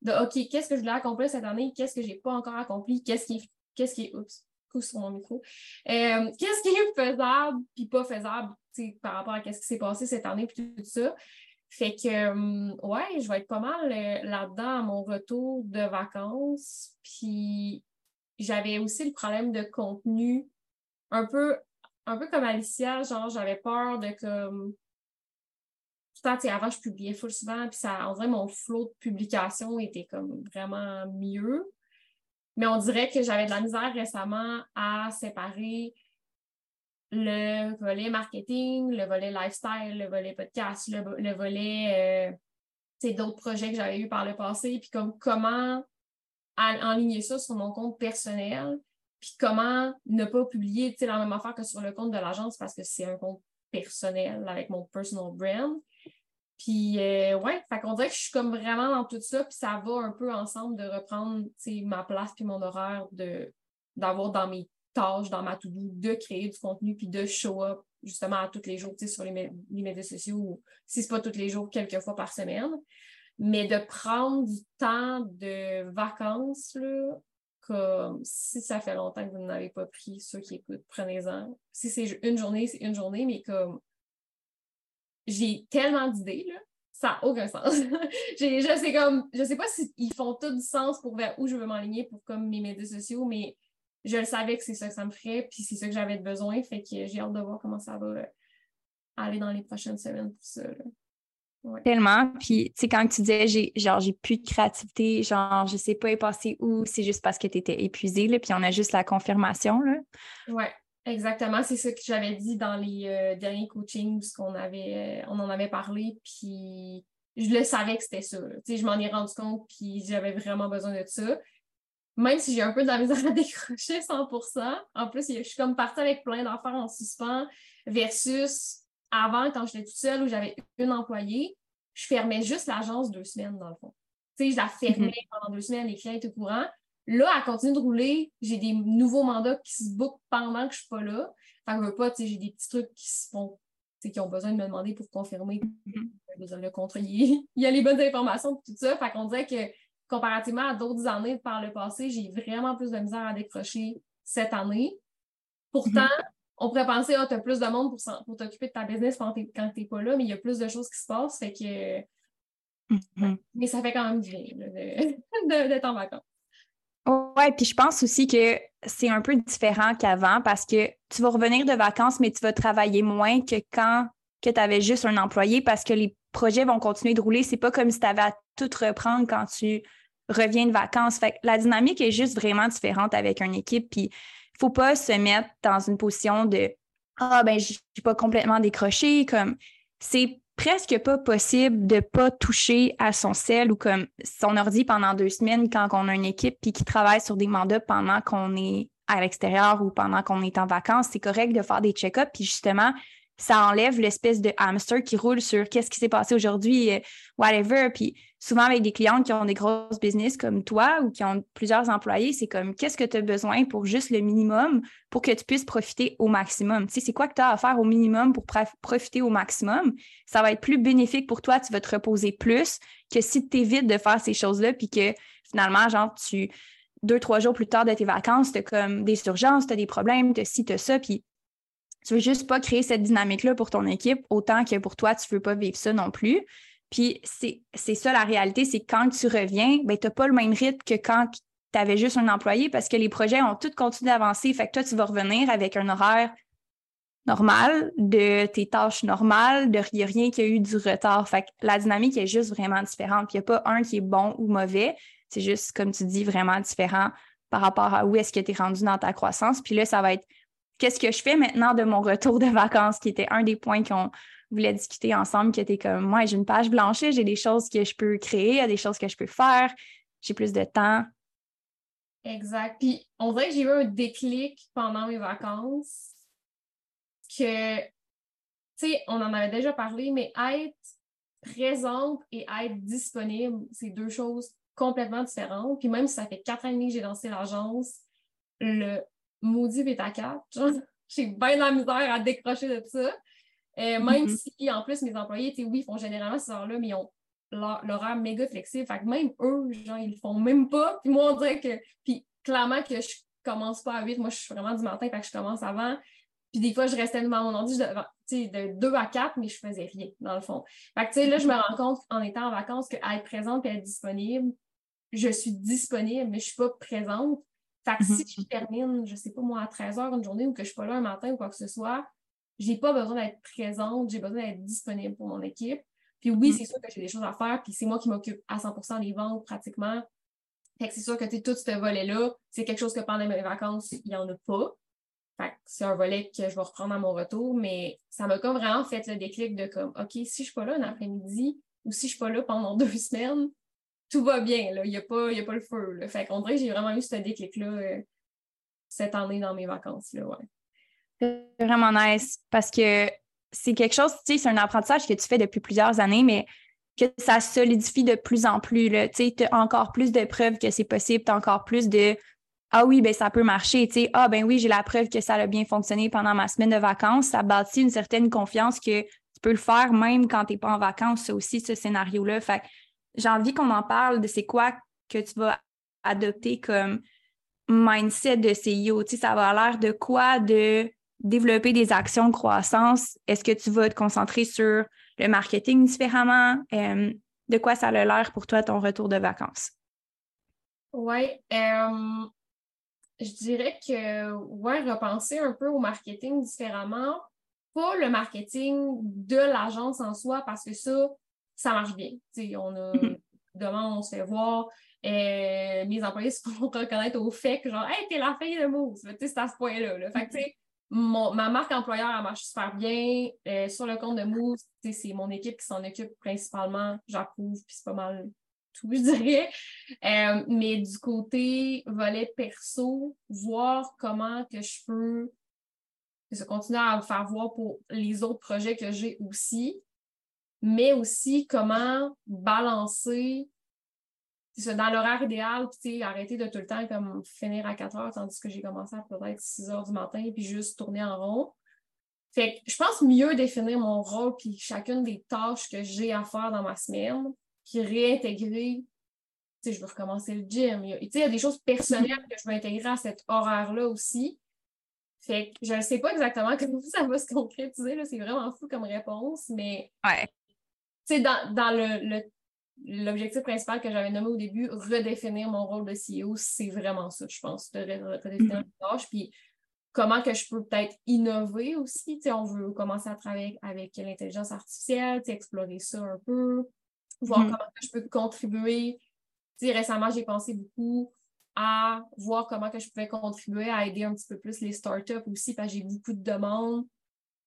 de OK, qu'est-ce que je voulais accomplir cette année, qu'est-ce que j'ai pas encore accompli, qu'est-ce qui, qu'est-ce qui est. Oups sur mon micro. Euh, qu'est-ce qui est faisable puis pas faisable par rapport à ce qui s'est passé cette année puis tout ça? Fait que, euh, ouais, je vais être pas mal euh, là-dedans à mon retour de vacances. Puis j'avais aussi le problème de contenu un peu, un peu comme Alicia, genre j'avais peur de comme. Tout avant, je publiais full souvent, puis ça, on dirait mon flow de publication était comme vraiment mieux. Mais on dirait que j'avais de la misère récemment à séparer le volet marketing, le volet lifestyle, le volet podcast, le, volet euh, d'autres projets que j'avais eu par le passé, puis comme comment enligner ça sur mon compte personnel, puis comment ne pas publier la même affaire que sur le compte de l'agence parce que c'est un compte personnel avec mon personal brand. Puis, euh, ouais, fait qu'on dirait que je suis comme vraiment dans tout ça, puis ça va un peu ensemble de reprendre ma place puis mon horaire, de, d'avoir dans mes tâches, dans ma to-do, de créer du contenu puis de show up justement à tous les jours sur les, les, médias sociaux, ou si ce n'est pas tous les jours, quelques fois par semaine. Mais de prendre du temps de vacances, là, comme si ça fait longtemps que vous n'avez pas pris, ceux qui écoutent, prenez-en. Si c'est une journée, c'est une journée, mais comme j'ai tellement d'idées, là, ça n'a aucun sens. je sais comme, je sais pas s'ils font tout du sens pour vers où je veux m'aligner pour comme mes médias sociaux, mais je le savais que c'est ça que ça me ferait, puis c'est ça que j'avais besoin, fait que j'ai hâte de voir comment ça va euh, aller dans les prochaines semaines pour ça. Tellement. Puis, tu sais, quand tu disais, j'ai, genre, j'ai plus de créativité, genre, je sais pas y passer où, c'est juste parce que tu étais épuisée, là, puis on a juste la confirmation, là. Ouais. Exactement, c'est ça que j'avais dit dans les euh, derniers coachings, qu'on avait, euh, on en avait parlé, puis je le savais que c'était ça. Je m'en ai rendu compte, puis j'avais vraiment besoin de ça. Même si j'ai un peu de la misère à décrocher 100% en plus, je suis comme partie avec plein d'affaires en suspens, versus avant, quand j'étais toute seule, où j'avais une employée, je fermais juste l'agence deux semaines, dans le fond. je la fermais mm-hmm. pendant deux semaines, les clients étaient au courant, Là, elle continue de rouler. J'ai des nouveaux mandats qui se bookent pendant que je ne suis pas là. Fait que pas, j'ai des petits trucs qui se font, qui ont besoin de me demander pour confirmer mm-hmm. le contrat. Il, y a les bonnes informations et tout ça. Fait qu'on dirait que comparativement à d'autres années par le passé, j'ai vraiment plus de misère à décrocher cette année. Pourtant, mm-hmm. on pourrait penser, ah, tu as plus de monde pour, t'occuper de ta business quand tu n'es pas là, mais il y a plus de choses qui se passent. Fait que. Mm-hmm. Mais ça fait quand même du bien d'être en vacances. Oui, puis je pense aussi que c'est un peu différent qu'avant parce que tu vas revenir de vacances, mais tu vas travailler moins que quand que tu avais juste un employé parce que les projets vont continuer de rouler. C'est pas comme si tu avais à tout reprendre quand tu reviens de vacances. Fait la dynamique est juste vraiment différente avec une équipe. Puis il faut pas se mettre dans une position de Ah ben je suis pas complètement décroché. Comme c'est presque pas possible de pas toucher à son sel ou comme son ordi pendant deux semaines quand on a une équipe puis qui travaille sur des mandats pendant qu'on est à l'extérieur ou pendant qu'on est en vacances. C'est correct de faire des check-ups puis justement, ça enlève l'espèce de hamster qui roule sur qu'est-ce qui s'est passé aujourd'hui, euh, whatever. Souvent, avec des clients qui ont des grosses business comme toi ou qui ont plusieurs employés, c'est comme qu'est-ce que tu as besoin pour juste le minimum pour que tu puisses profiter au maximum? Tu sais, c'est quoi que tu as à faire au minimum pour profiter au maximum? Ça va être plus bénéfique pour toi, tu vas te reposer plus que si tu évites de faire ces choses-là puis que finalement, genre, tu deux, trois jours plus tard de tes vacances, tu as comme des urgences, tu as des problèmes, tu as ci, tu as ça, puis tu veux juste pas créer cette dynamique-là pour ton équipe, autant que pour toi, tu veux pas vivre ça non plus. Puis c'est ça la réalité, c'est quand tu reviens, ben, tu n'as pas le même rythme que quand tu avais juste un employé parce que les projets ont tous continué d'avancer. Fait que toi, tu vas revenir avec un horaire normal, de tes tâches normales, de rien qui a eu du retard. Fait que la dynamique est juste vraiment différente. Puis il n'y a pas un qui est bon ou mauvais. C'est juste, comme tu dis, vraiment différent par rapport à où est-ce que tu es rendu dans ta croissance. Puis là, ça va être qu'est-ce que je fais maintenant de mon retour de vacances, qui était un des points qu'on voulait discuter ensemble, qui était comme, moi, j'ai une page blanche, j'ai des choses que je peux créer, il y a des choses que je peux faire, j'ai plus de temps. Exact. Puis on dirait que j'ai eu un déclic pendant mes vacances que, tu sais, on en avait déjà parlé, mais être présente et être disponible, c'est deux choses complètement différentes. Puis même si ça fait quatre ans et demi que j'ai lancé l'agence, le maudit bêta 4, j'ai bien la misère à décrocher de ça. Euh, même mm-hmm. si, en plus, mes employés, oui, ils font généralement ces heures-là, mais ils ont l'horaire méga flexible. Fait que même eux, genre, ils le font même pas. Puis moi, on dirait que. Puis clairement que je commence pas à 8. Moi, je suis vraiment du matin, fait que je commence avant. Puis des fois, je restais devant mon ordi de 2 à 4, mais je faisais rien, dans le fond. Fait que, tu sais, là, je me rends compte en étant en vacances qu'être présente et être disponible, je suis disponible, mais je suis pas présente. Fait que si je termine, je sais pas moi, à 13 h une journée ou que je suis pas là un matin ou quoi que ce soit, j'ai pas besoin d'être présente, j'ai besoin d'être disponible pour mon équipe. Puis oui, mm. c'est sûr que j'ai des choses à faire, puis c'est moi qui m'occupe à 100% des ventes pratiquement. Fait que c'est sûr que tout ce volet-là, c'est quelque chose que pendant mes vacances, il n'y en a pas. Fait que c'est un volet que je vais reprendre à mon retour, mais ça m'a comme vraiment fait le déclic de comme, OK, si je ne suis pas là un après-midi ou si je ne suis pas là pendant deux semaines, tout va bien, là. Il n'y a, pas, a pas le feu. Là. Fait qu'on dirait que j'ai vraiment eu ce déclic-là euh, cette année dans mes vacances, là, ouais. C'est vraiment nice parce que c'est quelque chose, tu sais, c'est un apprentissage que tu fais depuis plusieurs années, mais que ça solidifie de plus en plus. Tu as encore plus de preuves que c'est possible, tu as encore plus de Ah oui, ben ça peut marcher. Tu sais, ah ben oui, j'ai la preuve que ça a bien fonctionné pendant ma semaine de vacances. Ça bâtit une certaine confiance que tu peux le faire même quand tu n'es pas en vacances, ça aussi, ce scénario-là. Fait j'ai envie qu'on en parle de c'est quoi que tu vas adopter comme mindset de CEO. Tu sais, ça va l'air de quoi de développer des actions de croissance? Est-ce que tu vas te concentrer sur le marketing différemment? Euh, de quoi ça a l'air pour toi ton retour de vacances? Oui, euh, je dirais que, ouais, repenser un peu au marketing différemment. Pas le marketing de l'agence en soi, parce que ça, ça marche bien. on a, mm-hmm. demain, on se fait voir. Euh, mes employés se font reconnaître au fait que, genre, hey, t'es la fille de Mousse. C'est à ce point-là. Là. Fait que, ma marque employeur, elle marche super bien. Euh, sur le compte de Mousse, c'est mon équipe qui s'en occupe principalement. J'approuve, puis c'est pas mal tout, je dirais. Euh, mais du côté volet perso, voir comment que je peux continuer à me faire voir pour les autres projets que j'ai aussi, mais aussi comment balancer dans l'horaire idéal, puis arrêter de tout le temps comme finir à 4 heures, tandis que j'ai commencé à peut-être 6 heures du matin, puis juste tourner en rond. Fait que je pense mieux définir mon rôle, puis chacune des tâches que j'ai à faire dans ma semaine, puis réintégrer. Tu sais, je veux recommencer le gym. Il y a des choses personnelles que je veux intégrer à cet horaire-là aussi. Fait que je ne sais pas exactement comment ça va se concrétiser. C'est vraiment fou comme réponse, mais ouais. Dans, dans le, le l'objectif principal que j'avais nommé au début, redéfinir mon rôle de CEO, c'est vraiment ça, je pense, de redéfinir mm tâche. Puis comment que je peux peut-être innover aussi. on veut commencer à travailler avec l'intelligence artificielle, explorer ça un peu, voir mm-hmm. comment que je peux contribuer. récemment, j'ai pensé beaucoup à voir comment que je pouvais contribuer à aider un petit peu plus les startups aussi, parce que j'ai beaucoup de demandes.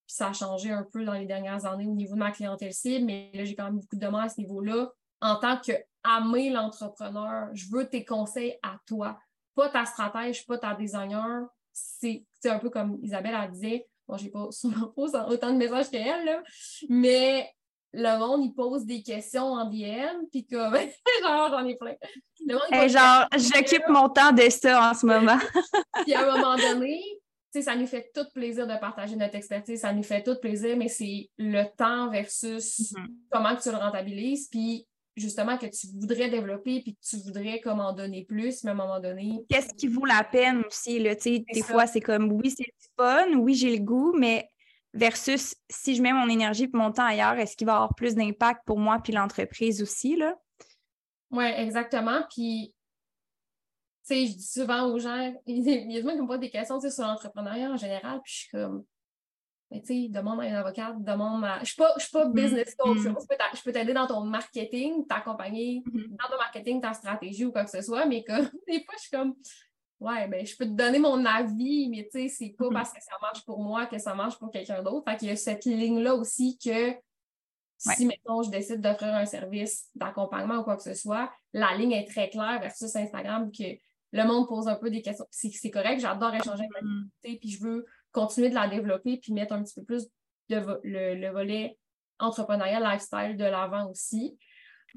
Puis ça a changé un peu dans les dernières années au niveau de ma clientèle cible, mais là, j'ai quand même beaucoup de demandes à ce niveau-là en tant que l'entrepreneur, je veux tes conseils à toi, pas ta stratège, pas ta designer. C'est un peu comme Isabelle a dit, bon, j'ai pas souvent posé autant de messages qu'elle, mais le monde, il pose des questions en DM, puis comme, genre, j'en ai plein. genre, j'occupe mon temps de ça en ce moment. puis à un moment donné, ça nous fait tout plaisir de partager notre expertise, ça nous fait tout plaisir, mais c'est le temps versus mm-hmm. comment tu le rentabilises. Puis justement que tu voudrais développer puis que tu voudrais comme en donner plus, mais à un moment donné. Qu'est-ce qui vaut la peine aussi? Là, des fois, c'est comme oui, c'est fun, oui, j'ai le goût, mais versus si je mets mon énergie et mon temps ailleurs, est-ce qu'il va avoir plus d'impact pour moi puis l'entreprise aussi? Oui, exactement. Puis, tu sais, je dis souvent aux gens, il y a des gens qui me posent des questions sur l'entrepreneuriat en général, puis je suis comme mais tu sais, demande à un avocat, demande à. Je ne suis pas, mm-hmm. business coach. Mm-hmm. Je peux t'aider dans ton marketing, t'accompagner mm-hmm. dans ton marketing, ta stratégie ou quoi que ce soit, mais comme des fois, je suis comme. Ouais, ben, je peux te donner mon avis, mais tu sais, c'est pas parce que ça marche pour moi que ça marche pour quelqu'un d'autre. Fait qu'il y a cette ligne-là aussi que si, mettons, je décide d'offrir un service d'accompagnement ou quoi que ce soit, la ligne est très claire versus Instagram que le monde pose un peu des questions. C'est correct, j'adore échanger avec la communauté, puis je veux continuer de la développer puis mettre un petit peu plus de le, volet entrepreneurial, lifestyle de l'avant aussi.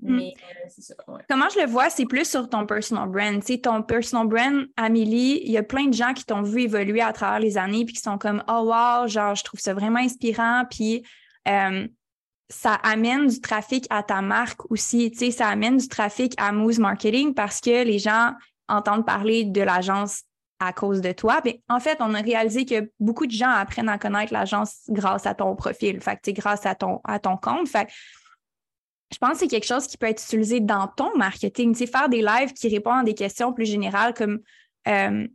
Hmm. Mais euh, c'est ça. Comment je le vois, c'est plus sur ton personal brand. Tu sais, ton personal brand, Amélie, il y a plein de gens qui t'ont vu évoluer à travers les années puis qui sont comme Oh wow, genre, je trouve ça vraiment inspirant. Puis euh, ça amène du trafic à ta marque aussi. Tu sais, ça amène du trafic à Moose Marketing parce que les gens entendent parler de l'agence à cause de toi. Mais en fait, on a réalisé que beaucoup de gens apprennent à connaître l'agence grâce à ton profil, fait que, grâce à ton, à ton compte. Fait je pense que c'est quelque chose qui peut être utilisé dans ton marketing. Sais, faire des lives qui répondent à des questions plus générales comme euh,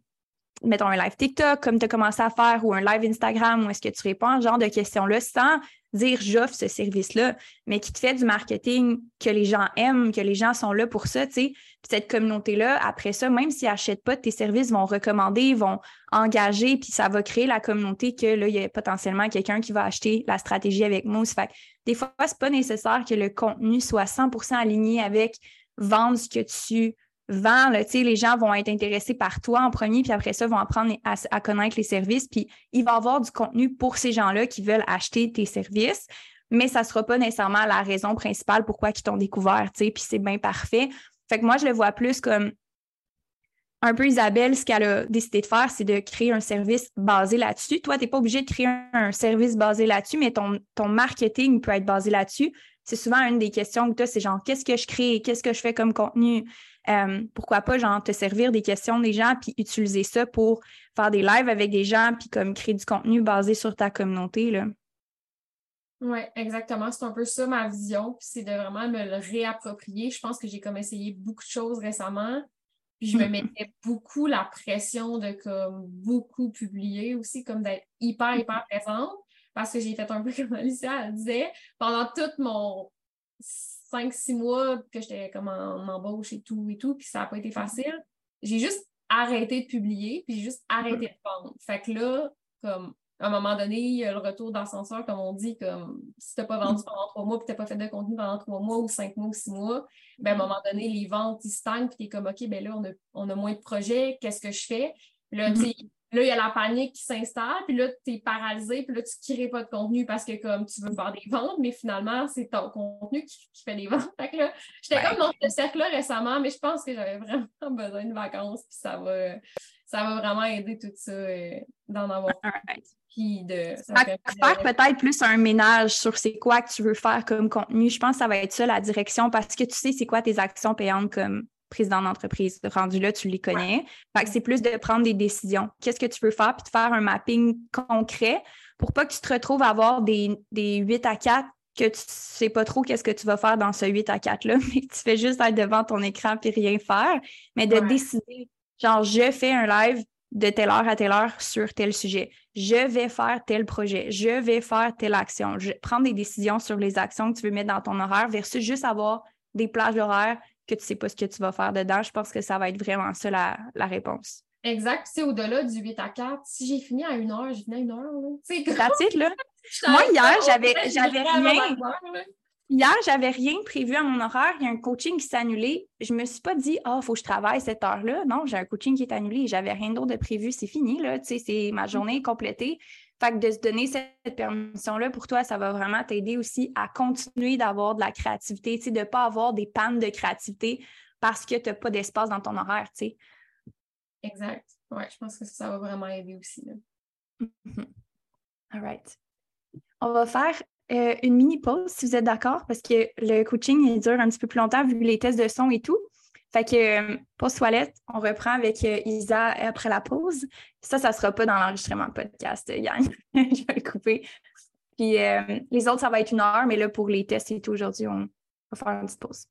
mettons un live TikTok comme tu as commencé à faire ou un live Instagram où est-ce que tu réponds à ce genre de questions-là sans dire j'offre ce service-là, mais qui te fait du marketing que les gens aiment, que les gens sont là pour ça, tu sais. Puis cette communauté-là, après ça, même s'ils n'achètent pas tes services, vont recommander, vont engager, puis ça va créer la communauté que là, il y a potentiellement quelqu'un qui va acheter la stratégie avec Mousse. Fait des fois, c'est pas nécessaire que le contenu soit 100% aligné avec vendre ce que tu vends, les gens vont être intéressés par toi en premier, puis après ça, vont apprendre à, connaître les services, puis il va y avoir du contenu pour ces gens-là qui veulent acheter tes services, mais ça ne sera pas nécessairement la raison principale pourquoi ils t'ont découvert, puis c'est bien parfait. Fait que moi, je le vois plus comme un peu Isabelle, ce qu'elle a décidé de faire, c'est de créer un service basé là-dessus. Toi, tu n'es pas obligé de créer un, service basé là-dessus, mais ton marketing peut être basé là-dessus. C'est souvent une des questions que tu as, c'est genre, qu'est-ce que je crée? Qu'est-ce que je fais comme contenu? Euh, pourquoi pas, genre, te servir des questions des gens, puis utiliser ça pour faire des lives avec des gens, puis comme créer du contenu basé sur ta communauté, là. Oui, exactement. C'est un peu ça ma vision. Puis c'est de vraiment me le réapproprier. Je pense que j'ai comme essayé beaucoup de choses récemment. Puis je me mm. mettais beaucoup la pression de comme beaucoup publier aussi, comme d'être hyper, hyper présente. Parce que j'ai fait un peu comme Alicia disait, pendant tout mon cinq, six mois que j'étais comme en, embauche et tout et tout, puis ça n'a pas été facile, j'ai juste arrêté de publier, puis juste arrêté de vendre. Fait que là, comme à un moment donné, il y a le retour d'ascenseur, comme on dit, comme si tu n'as pas vendu pendant trois mois, puis tu n'as pas fait de contenu pendant trois mois ou cinq mois ou six mois, ben, à un moment donné, les ventes, ils stagnent, puis tu es comme, OK, ben là, on a, on a moins de projets, qu'est-ce que je fais? Là, tu sais, Là, il y a la panique qui s'installe, puis là, tu es paralysé, puis là, tu ne crées pas de contenu parce que comme tu veux faire des ventes, mais finalement, c'est ton contenu qui, fait des ventes. Fait que là, j'étais comme dans ce cercle-là récemment, mais je pense que j'avais vraiment besoin de vacances, puis ça va, ça va vraiment aider tout ça euh, d'en avoir Puis de. faire peut-être plus un ménage sur c'est quoi que tu veux faire comme contenu. Je pense que ça va être ça la direction parce que tu sais c'est quoi tes actions payantes comme président d'entreprise. Rendu là, tu les connais. Fait que c'est plus de prendre des décisions. Qu'est-ce que tu veux faire, puis de faire un mapping concret pour pas que tu te retrouves à avoir des, des 8 à 4 que tu sais pas trop qu'est-ce que tu vas faire dans ce 8 à 4-là, mais tu fais juste être devant ton écran puis rien faire, mais de décider, genre, je fais un live de telle heure à telle heure sur tel sujet. Je vais faire tel projet. Je vais faire telle action. Je prends des décisions sur les actions que tu veux mettre dans ton horaire versus juste avoir des plages horaires que tu ne sais pas ce que tu vas faire dedans. Je pense que ça va être vraiment ça la, réponse. Exact. C'est au-delà du 8 à 4. Si j'ai fini à une heure, j'ai fini à une heure. C'est titre, là. Moi, hier, j'avais, j'avais rien. Hier, j'avais rien prévu à mon horaire. Il y a un coaching qui s'est annulé. Je ne me suis pas dit, ah, il faut que je travaille cette heure-là. Non, j'ai un coaching qui est annulé. J'avais rien d'autre de prévu. C'est fini, là. Tu sais, c'est ma journée complétée. Fait que de se donner cette permission-là, pour toi, ça va vraiment t'aider aussi à continuer d'avoir de la créativité, de ne pas avoir des pannes de créativité parce que tu n'as pas d'espace dans ton horaire, tu sais. Exact. Oui, je pense que ça, va vraiment aider aussi. Mm-hmm. All right. On va faire euh, une mini pause si vous êtes d'accord, parce que le coaching il dure un petit peu plus longtemps vu les tests de son et tout. Fait que, euh, pause toilette, on reprend avec euh, Isa après la pause. Ça, ça ne sera pas dans l'enregistrement podcast, Yann. Je vais le couper. Puis euh, les autres, ça va être une heure, mais là, pour les tests et tout, aujourd'hui, on va faire une petite pause.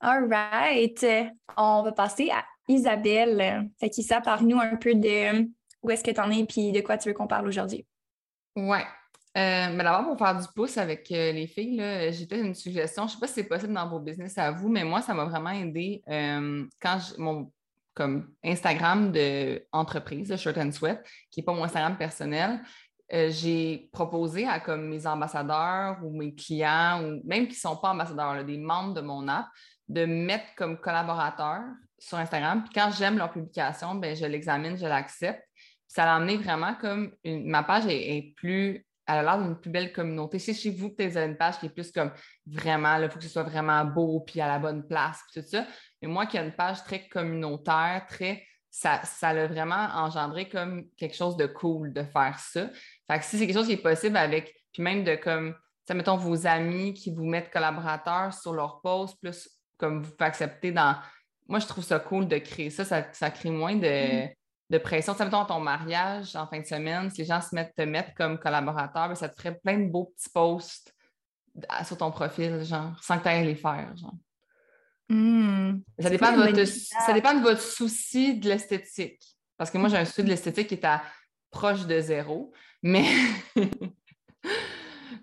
All right. On va passer à Isabelle. Fait qu'Isa, parle-nous un peu de où est-ce que tu en es et de quoi tu veux qu'on parle aujourd'hui? Ouais. Euh, mais d'abord, pour faire du pouce avec euh, les filles, j'ai fait une suggestion. Je ne sais pas si c'est possible dans vos business à vous, mais moi, ça m'a vraiment aidé euh, quand mon comme Instagram d'entreprise, de Shirt and Sweat, qui n'est pas mon Instagram personnel, j'ai proposé à comme mes ambassadeurs ou mes clients, ou même qui ne sont pas ambassadeurs, des membres de mon app, de mettre comme collaborateurs sur Instagram. Puis quand j'aime leur publication, ben, je l'examine, je l'accepte. Ça l'a amené vraiment comme ma page est, plus. Elle a l'air d'une plus belle communauté. C'est chez vous que tu as une page qui est plus comme vraiment, il faut que ce soit vraiment beau, puis à la bonne place, puis tout ça. Mais moi qui ai une page très communautaire, très ça, ça l'a vraiment engendré comme quelque chose de cool de faire ça. Fait que si c'est quelque chose qui est possible avec, puis même de comme, ça mettons vos amis qui vous mettent collaborateurs sur leur post, plus comme vous pouvez accepter dans. Moi, je trouve ça cool de créer ça, ça, crée moins de, mm-hmm. De pression. Ça mettons ton mariage en fin de semaine, si les gens se mettent te mettre comme collaborateur, ben, ça te ferait plein de beaux petits posts sur ton profil, genre, sans que tu ailles les faire, genre. Hmm. Ça, dépend de votre, ça dépend de votre souci de l'esthétique. Parce que moi, j'ai un souci de l'esthétique qui est à proche de zéro. Mais.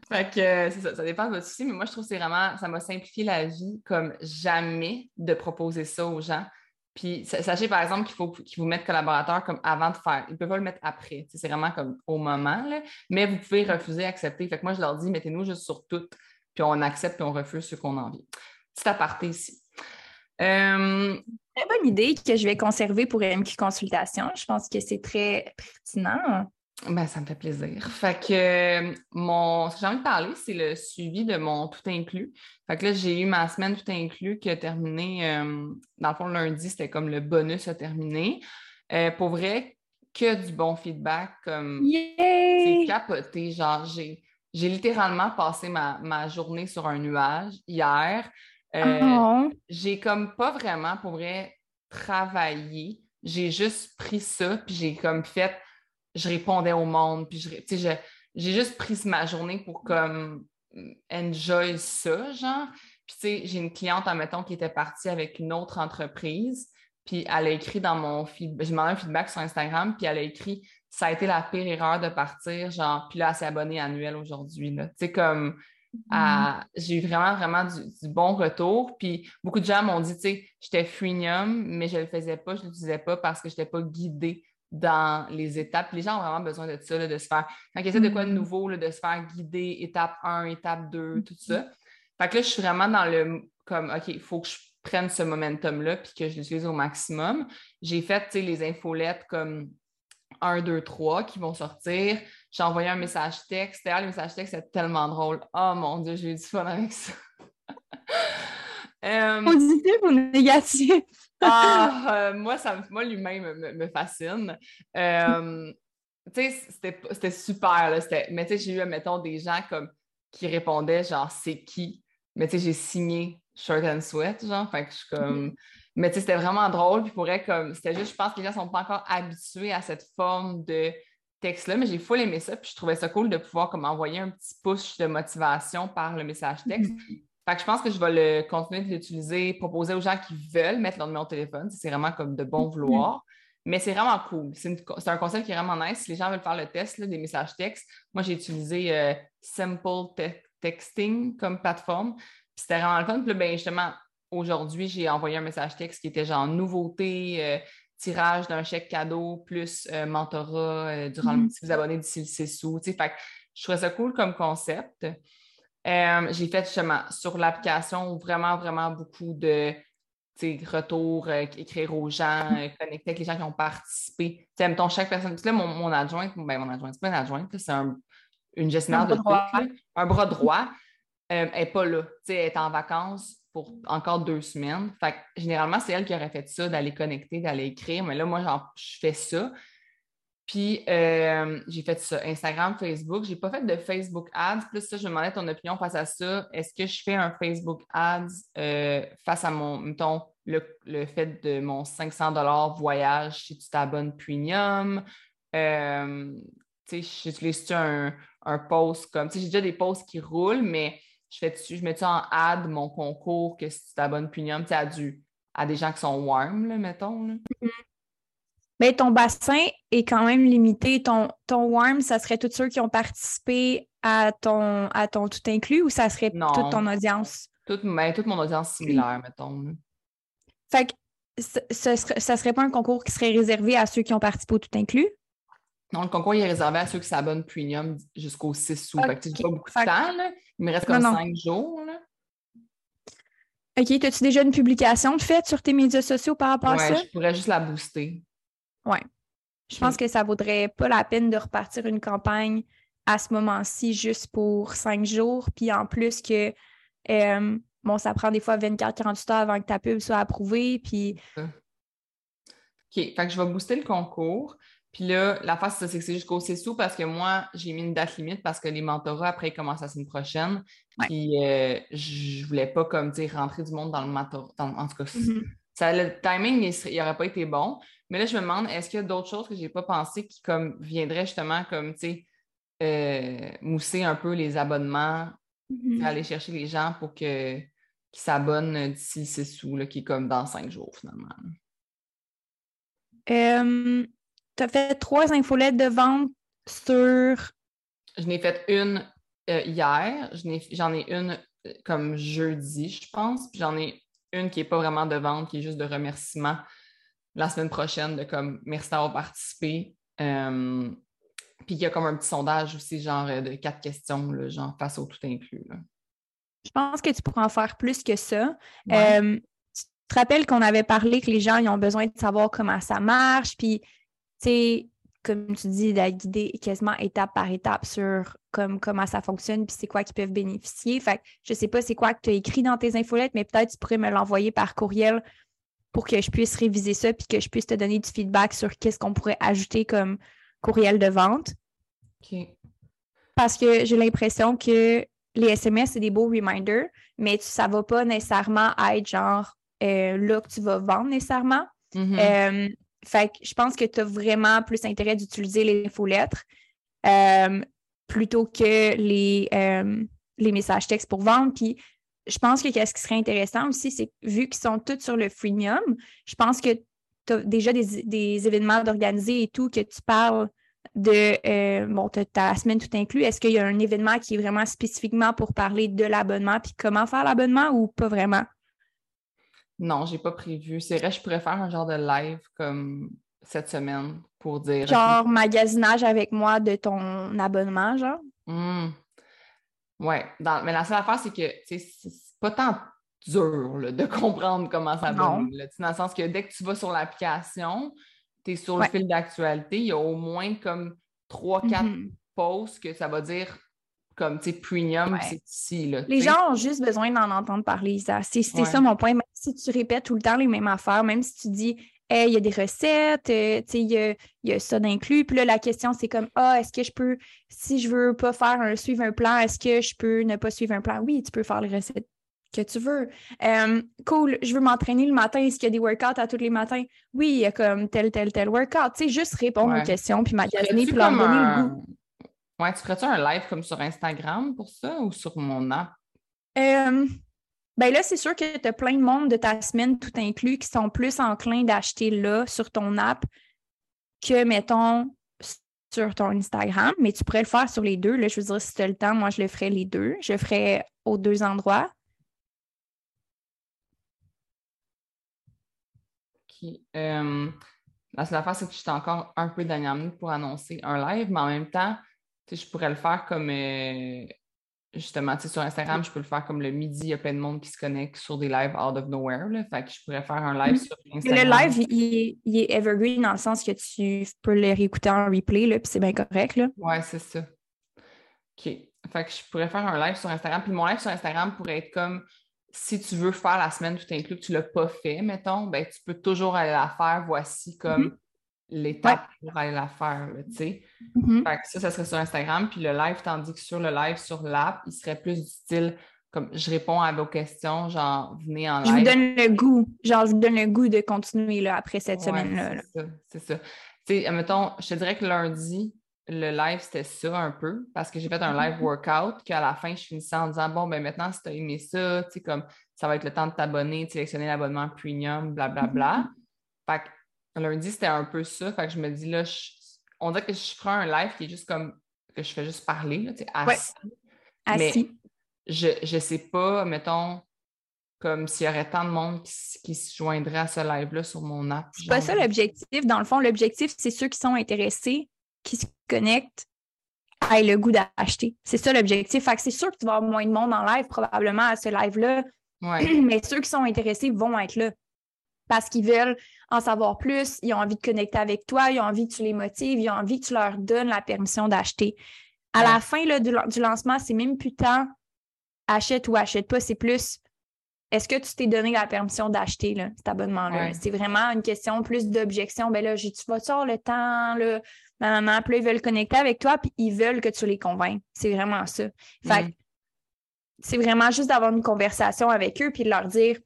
fait que ça, ça dépend de votre souci. Mais moi, je trouve que c'est vraiment. Ça m'a simplifié la vie comme jamais de proposer ça aux gens. Puis sachez par exemple qu'il faut qu'ils vous mettent collaborateur comme avant de faire. Ils ne peuvent pas le mettre après. C'est vraiment comme au moment. Mais vous pouvez refuser, accepter. Fait que moi, je leur dis, mettez-nous juste sur tout. Puis on accepte, puis on refuse ce qu'on envie. Petit aparté ici. Euh, très bonne idée que je vais conserver pour MQ Consultation. Je pense que c'est très pertinent. Ben, ça me fait plaisir. Fait que mon, ce que j'ai envie de parler, c'est le suivi de mon tout inclus. Fait que là, j'ai eu ma semaine tout inclus qui a terminé, euh, dans le fond, lundi, c'était comme le bonus a terminé. Euh, pour vrai, que du bon feedback, comme c'est capoté. Genre, j'ai, littéralement passé ma, ma, journée sur un nuage hier. Euh, ah. J'ai comme pas vraiment, pour vrai, travaillé. J'ai juste pris ça, puis j'ai comme fait, je répondais au monde, puis j'ai juste pris ma journée pour comme enjoy ça, genre. Puis, tu sais, j'ai une cliente, admettons, qui était partie avec une autre entreprise, puis elle a écrit dans mon feedback, j'ai demandé un feedback sur Instagram, puis elle a écrit ça a été la pire erreur de partir, genre, puis là, elle s'est abonnée annuelle aujourd'hui, Tu sais, comme, Mm-hmm. J'ai eu vraiment, vraiment du, bon retour. Puis beaucoup de gens m'ont dit, tu sais, j'étais freemium, mais je ne le faisais pas, je ne l'utilisais pas parce que je n'étais pas guidée dans les étapes. les gens ont vraiment besoin de ça, de se faire, quand ils essaient de quoi de mm-hmm. nouveau, de se faire guider étape 1, étape 2, tout ça. Mm-hmm. Fait que là, je suis vraiment dans le comme, OK, il faut que je prenne ce momentum-là puis que je l'utilise au maximum. J'ai fait, les infolettes comme 1, 2, 3 qui vont sortir. J'ai envoyé un message texte. D'ailleurs, le message texte, c'est tellement drôle. Oh mon Dieu, j'ai eu du fun avec ça. Euh... Positif ou négatif? ah, euh, moi, ça, moi l'humain me, me, fascine. Euh, tu sais, c'était super. Là, mais tu sais, j'ai eu, mettons, des gens comme qui répondaient genre, c'est qui? Mais tu sais, j'ai signé Shirt and Sweat, genre. Fait que je suis comme. Mais tu sais, c'était vraiment drôle. Puis pour comme, c'était juste, je pense que les gens ne sont pas encore habitués à cette forme de texte-là, mais j'ai full aimé ça. Puis je trouvais ça cool de pouvoir comme envoyer un petit push de motivation par le message texte. Mm-hmm. Fait que je pense que je vais le continuer de l'utiliser, proposer aux gens qui veulent mettre leur numéro de téléphone. C'est vraiment comme de bon mm-hmm. vouloir. Mais c'est vraiment cool. C'est un concept qui est vraiment nice. Si les gens veulent faire le test des messages textes, moi, j'ai utilisé euh, Simple Texting comme plateforme. C'était vraiment le fun. Puis ben, justement, aujourd'hui, j'ai envoyé un message texte qui était genre nouveauté, euh, tirage d'un chèque cadeau, plus euh, mentorat durant le, mm-hmm. si vous abonnez d'ici le 6 août. Fait je trouvais ça cool comme concept. J'ai fait justement sur l'application vraiment, vraiment beaucoup de retours, écrire aux gens, mm-hmm. connecter avec les gens qui ont participé. sais, mettons, chaque personne. Là, mon, mon adjointe, ben, mon adjointe, c'est pas une adjointe, c'est une gestionnaire de droit. un bras droit. elle n'est pas là. Elle est en vacances pour encore deux semaines. Fait généralement, c'est elle qui aurait fait ça, d'aller connecter, d'aller écrire. Mais là, moi, je fais ça. Puis, euh, j'ai fait ça, Instagram, Facebook. Je n'ai pas fait de Facebook Ads. Plus ça, je me demandais ton opinion face à ça. Est-ce que je fais un Facebook Ads euh, face à mon, mettons, le, fait de mon 500 voyage si tu t'abonnes premium? Euh, tu sais, j'utilise un, un post comme, tu sais, j'ai déjà des posts qui roulent, mais je fais je mets en ad mon concours que si tu t'abonnes premium, tu à, du, à des gens qui sont warm, mettons. Là? Mm-hmm. Mais ton bassin est quand même limité. Ton, ton warm, ça serait tous ceux qui ont participé à ton, à ton tout inclus ou ça serait toute ton audience? Toute, ben, toute mon audience similaire, mettons. Fait que ce, ça serait pas un concours qui serait réservé à ceux qui ont participé au tout inclus? Non, le concours il est réservé à ceux qui s'abonnent premium jusqu'au 6 août. Fait que pas beaucoup de temps, là. Il me reste comme cinq jours. Là. OK. As-tu déjà une publication de faite sur tes médias sociaux par rapport à ça? je pourrais juste la booster. Oui. Je pense que ça vaudrait pas la peine de repartir une campagne à ce moment-ci juste pour cinq jours. Puis en plus que euh, bon, ça prend des fois 24-48 heures avant que ta pub soit approuvée. Puis. OK. Fait que je vais booster le concours. Puis là, la face, c'est que c'est jusqu'au 6 août parce que moi, j'ai mis une date limite parce que les mentorats, après, ils commencent la semaine prochaine. Puis euh, je voulais pas, comme, dire rentrer du monde dans le mentorat. en tout cas, mm-hmm. ça, le timing, il n'aurait pas été bon. Mais là, je me demande, est-ce qu'il y a d'autres choses que je n'ai pas pensé qui, comme, viendraient justement, comme, tu sais, euh, mousser un peu les abonnements, mm-hmm. aller chercher les gens pour que, qu'ils s'abonnent d'ici le 6 août, qui est comme dans cinq jours, finalement? Euh, tu as fait trois infolettes de vente sur. Je n'ai fait une euh, hier. J'en ai, une euh, comme jeudi, je pense. Puis j'en ai une qui n'est pas vraiment de vente, qui est juste de remerciement la semaine prochaine, de comme merci d'avoir participé. Euh, puis il y a comme un petit sondage aussi, genre de quatre questions, là, genre face au tout inclus. Je pense que tu pourrais en faire plus que ça. tu te rappelles qu'on avait parlé que les gens ils ont besoin de savoir comment ça marche, puis sais, comme tu dis, de guider quasiment étape par étape sur comme, comment ça fonctionne puis c'est quoi qu'ils peuvent bénéficier. Fait que je sais pas c'est quoi que tu as écrit dans tes infolettes, mais peut-être tu pourrais me l'envoyer par courriel pour que je puisse réviser ça puis que je puisse te donner du feedback sur qu'est-ce qu'on pourrait ajouter comme courriel de vente. Parce que j'ai l'impression que les SMS, c'est des beaux reminders, mais ça ne va pas nécessairement être genre euh, là que tu vas vendre nécessairement. Mm-hmm. Euh, fait que je pense que tu as vraiment plus intérêt d'utiliser les infolettres euh, plutôt que les, les messages textes pour vendre. Puis je pense que ce qui serait intéressant aussi, c'est vu qu'ils sont tous sur le freemium, je pense que tu as déjà des, événements d'organiser et tout, que tu parles de euh, bon, ta semaine tout inclus. Est-ce qu'il y a un événement qui est vraiment spécifiquement pour parler de l'abonnement puis comment faire l'abonnement ou pas vraiment? Non, j'ai pas prévu. C'est vrai, je pourrais faire un genre de live comme cette semaine pour dire. Genre magasinage avec moi de ton abonnement, genre? Mmh. Ouais. mais la seule affaire, c'est que c'est pas tant dur de comprendre comment ça va. Dans le sens que dès que tu vas sur l'application, tu es sur le fil d'actualité, il y a au moins comme 3-4 mmh posts que ça va dire comme, tu sais, premium, c'est ici. Là, les gens ont juste besoin d'en entendre parler, ça. C'est ça mon point. Même si tu répètes tout le temps les mêmes affaires, même si tu dis, il y a des recettes, euh, tu sais, il y a, ça d'inclus. Puis là, la question, c'est comme, ah, est-ce que je peux, si je veux pas faire un, suivre un plan, est-ce que je peux ne pas suivre un plan? Oui, tu peux faire les recettes que tu veux. Euh, cool, je veux m'entraîner le matin. Est-ce qu'il y a des workouts à tous les matins? Oui, il y a comme tel, tel, tel workout. Tu sais, juste répondre aux questions, puis magasiner, puis leur donner le goût. Ouais, tu ferais-tu un live comme sur Instagram pour ça ou sur mon app? Euh, ben là, c'est sûr que tu as plein de monde de ta semaine tout inclus qui sont plus enclins d'acheter là sur ton app que, mettons, sur ton Instagram, mais tu pourrais le faire sur les deux. Là, je veux dire, si tu as le temps, moi, je le ferais les deux. Je le ferais aux deux endroits. OK. Euh, la seule affaire, c'est que je suis encore un peu minute pour annoncer un live, mais en même temps, je pourrais le faire comme euh, justement, sur Instagram, je peux le faire comme le midi, il y a plein de monde qui se connecte sur des lives out of nowhere. Là, fait que je pourrais faire un live mm-hmm. sur Instagram. le live, il est, evergreen dans le sens que tu peux le réécouter en replay, puis c'est bien correct. Là. Ouais, c'est ça. OK. Fait que je pourrais faire un live sur Instagram. Puis mon live sur Instagram pourrait être comme si tu veux faire la semaine tout inclus, que tu ne l'as pas fait, mettons, ben, tu peux toujours aller la faire. Voici comme mm-hmm l'étape pour aller la faire, tu sais. Mm-hmm. ça, ça serait sur Instagram, puis le live, tandis que sur le live, sur l'app, il serait plus du style comme je réponds à vos questions, genre venez en live. Je vous donne le goût, genre je vous donne le goût de continuer là, après cette semaine-là. C'est ça, c'est ça. Tu sais, mettons, je te dirais que lundi, le live, c'était ça un peu, parce que j'ai fait un live mm-hmm. workout, qu'à la fin, je finissais en disant, bon, ben maintenant, si tu as aimé ça, tu sais, comme ça va être le temps de t'abonner, de sélectionner l'abonnement premium, blablabla. Bla, bla. Mm-hmm. Fait que Lundi, c'était un peu ça. Fait que je me dis, là, on dirait que je ferai un live qui est juste comme que je fais juste parler, là, assis. assis. Mais je ne sais pas, mettons, comme s'il y aurait tant de monde qui, se joindrait à ce live-là sur mon app. C'est pas ça l'objectif. Dans le fond, l'objectif, c'est ceux qui sont intéressés, qui se connectent, aient le goût d'acheter. C'est ça l'objectif. Fait que c'est sûr que tu vas avoir moins de monde en live, probablement, à ce live-là. Mais ceux qui sont intéressés vont être là parce qu'ils veulent en savoir plus, ils ont envie de connecter avec toi, ils ont envie que tu les motives, ils ont envie que tu leur donnes la permission d'acheter. À la fin là, du, du, lancement, c'est même plus tant achète ou achète pas, c'est plus est-ce que tu t'es donné la permission d'acheter cet abonnement-là? C'est vraiment une question plus d'objection. Ben là, tu vas avoir le temps, là, nan, puis là, ils veulent connecter avec toi, puis ils veulent que tu les convainques. C'est vraiment ça. Fait mm. c'est vraiment juste d'avoir une conversation avec eux, puis de leur dire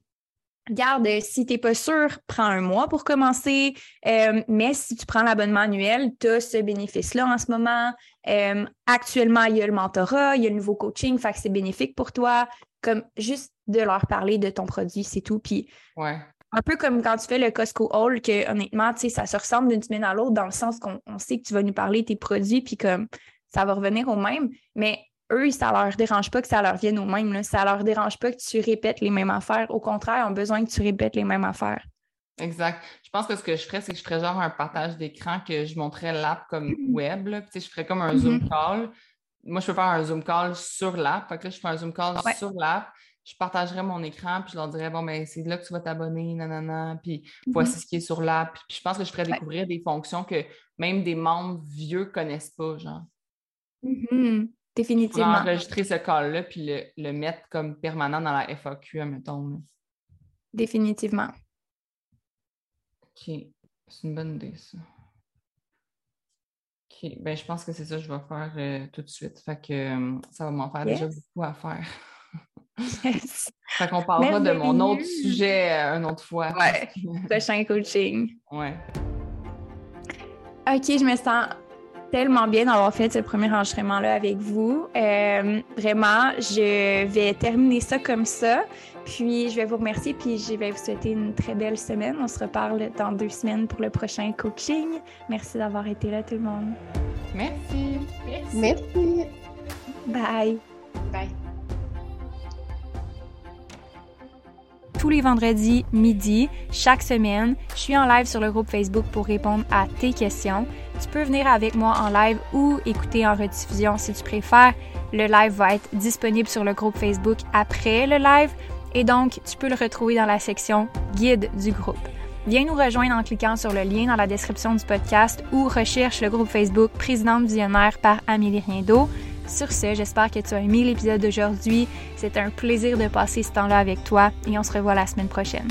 Regarde, si tu n'es pas sûr, prends un mois pour commencer. Euh, mais si tu prends l'abonnement annuel, tu as ce bénéfice-là en ce moment. Euh, actuellement, il y a le mentorat, il y a le nouveau coaching, fait que c'est bénéfique pour toi. Comme juste de leur parler de ton produit, c'est tout. Puis un peu comme quand tu fais le Costco Haul, que honnêtement, tu sais, ça se ressemble d'une semaine à l'autre dans le sens qu'on sait que tu vas nous parler de tes produits, puis comme ça va revenir au même. Mais eux, ça leur dérange pas que ça leur vienne au même. Là. Ça leur dérange pas que tu répètes les mêmes affaires. Au contraire, ils ont besoin que tu répètes les mêmes affaires. Exact. Je pense que ce que je ferais, c'est que je ferais genre un partage d'écran que je montrais l'app comme mm-hmm. web. Là. je ferais comme un Zoom mm-hmm. call. Moi, je peux faire un Zoom call sur l'app. Fait que là, je fais un Zoom call sur l'app je partagerais mon écran, puis je leur dirais, bon, ben, c'est là que tu vas t'abonner, nanana, puis voici mm-hmm. ce qui est sur l'app. Puis je pense que je ferais découvrir des fonctions que même des membres vieux connaissent pas, genre. Définitivement. Je enregistrer ce call-là, puis le, mettre comme permanent dans la FAQ, admettons. Définitivement. OK. C'est une bonne idée, ça. OK. Ben, je pense que c'est ça que je vais faire euh, tout de suite. Fait que euh, ça va m'en faire déjà beaucoup à faire. Yes. Fait qu'on parlera de mon autre sujet euh, une autre fois. Ouais. Prochain coaching. Ouais. OK, je me sens tellement bien d'avoir fait ce premier enregistrement-là avec vous. Euh, vraiment, je vais terminer ça comme ça. Puis, je vais vous remercier, puis je vais vous souhaiter une très belle semaine. On se reparle dans deux semaines pour le prochain coaching. Merci d'avoir été là, tout le monde. Merci. Merci. Merci. Bye. Bye. Tous les vendredis midi, chaque semaine. Je suis en live sur le groupe Facebook pour répondre à tes questions. Tu peux venir avec moi en live ou écouter en rediffusion si tu préfères. Le live va être disponible sur le groupe Facebook après le live et donc tu peux le retrouver dans la section guide du groupe. Viens nous rejoindre en cliquant sur le lien dans la description du podcast ou recherche le groupe Facebook Présidente Visionnaire par Amélie Riendo. Sur ce, j'espère que tu as aimé l'épisode d'aujourd'hui. C'est un plaisir de passer ce temps-là avec toi et on se revoit la semaine prochaine.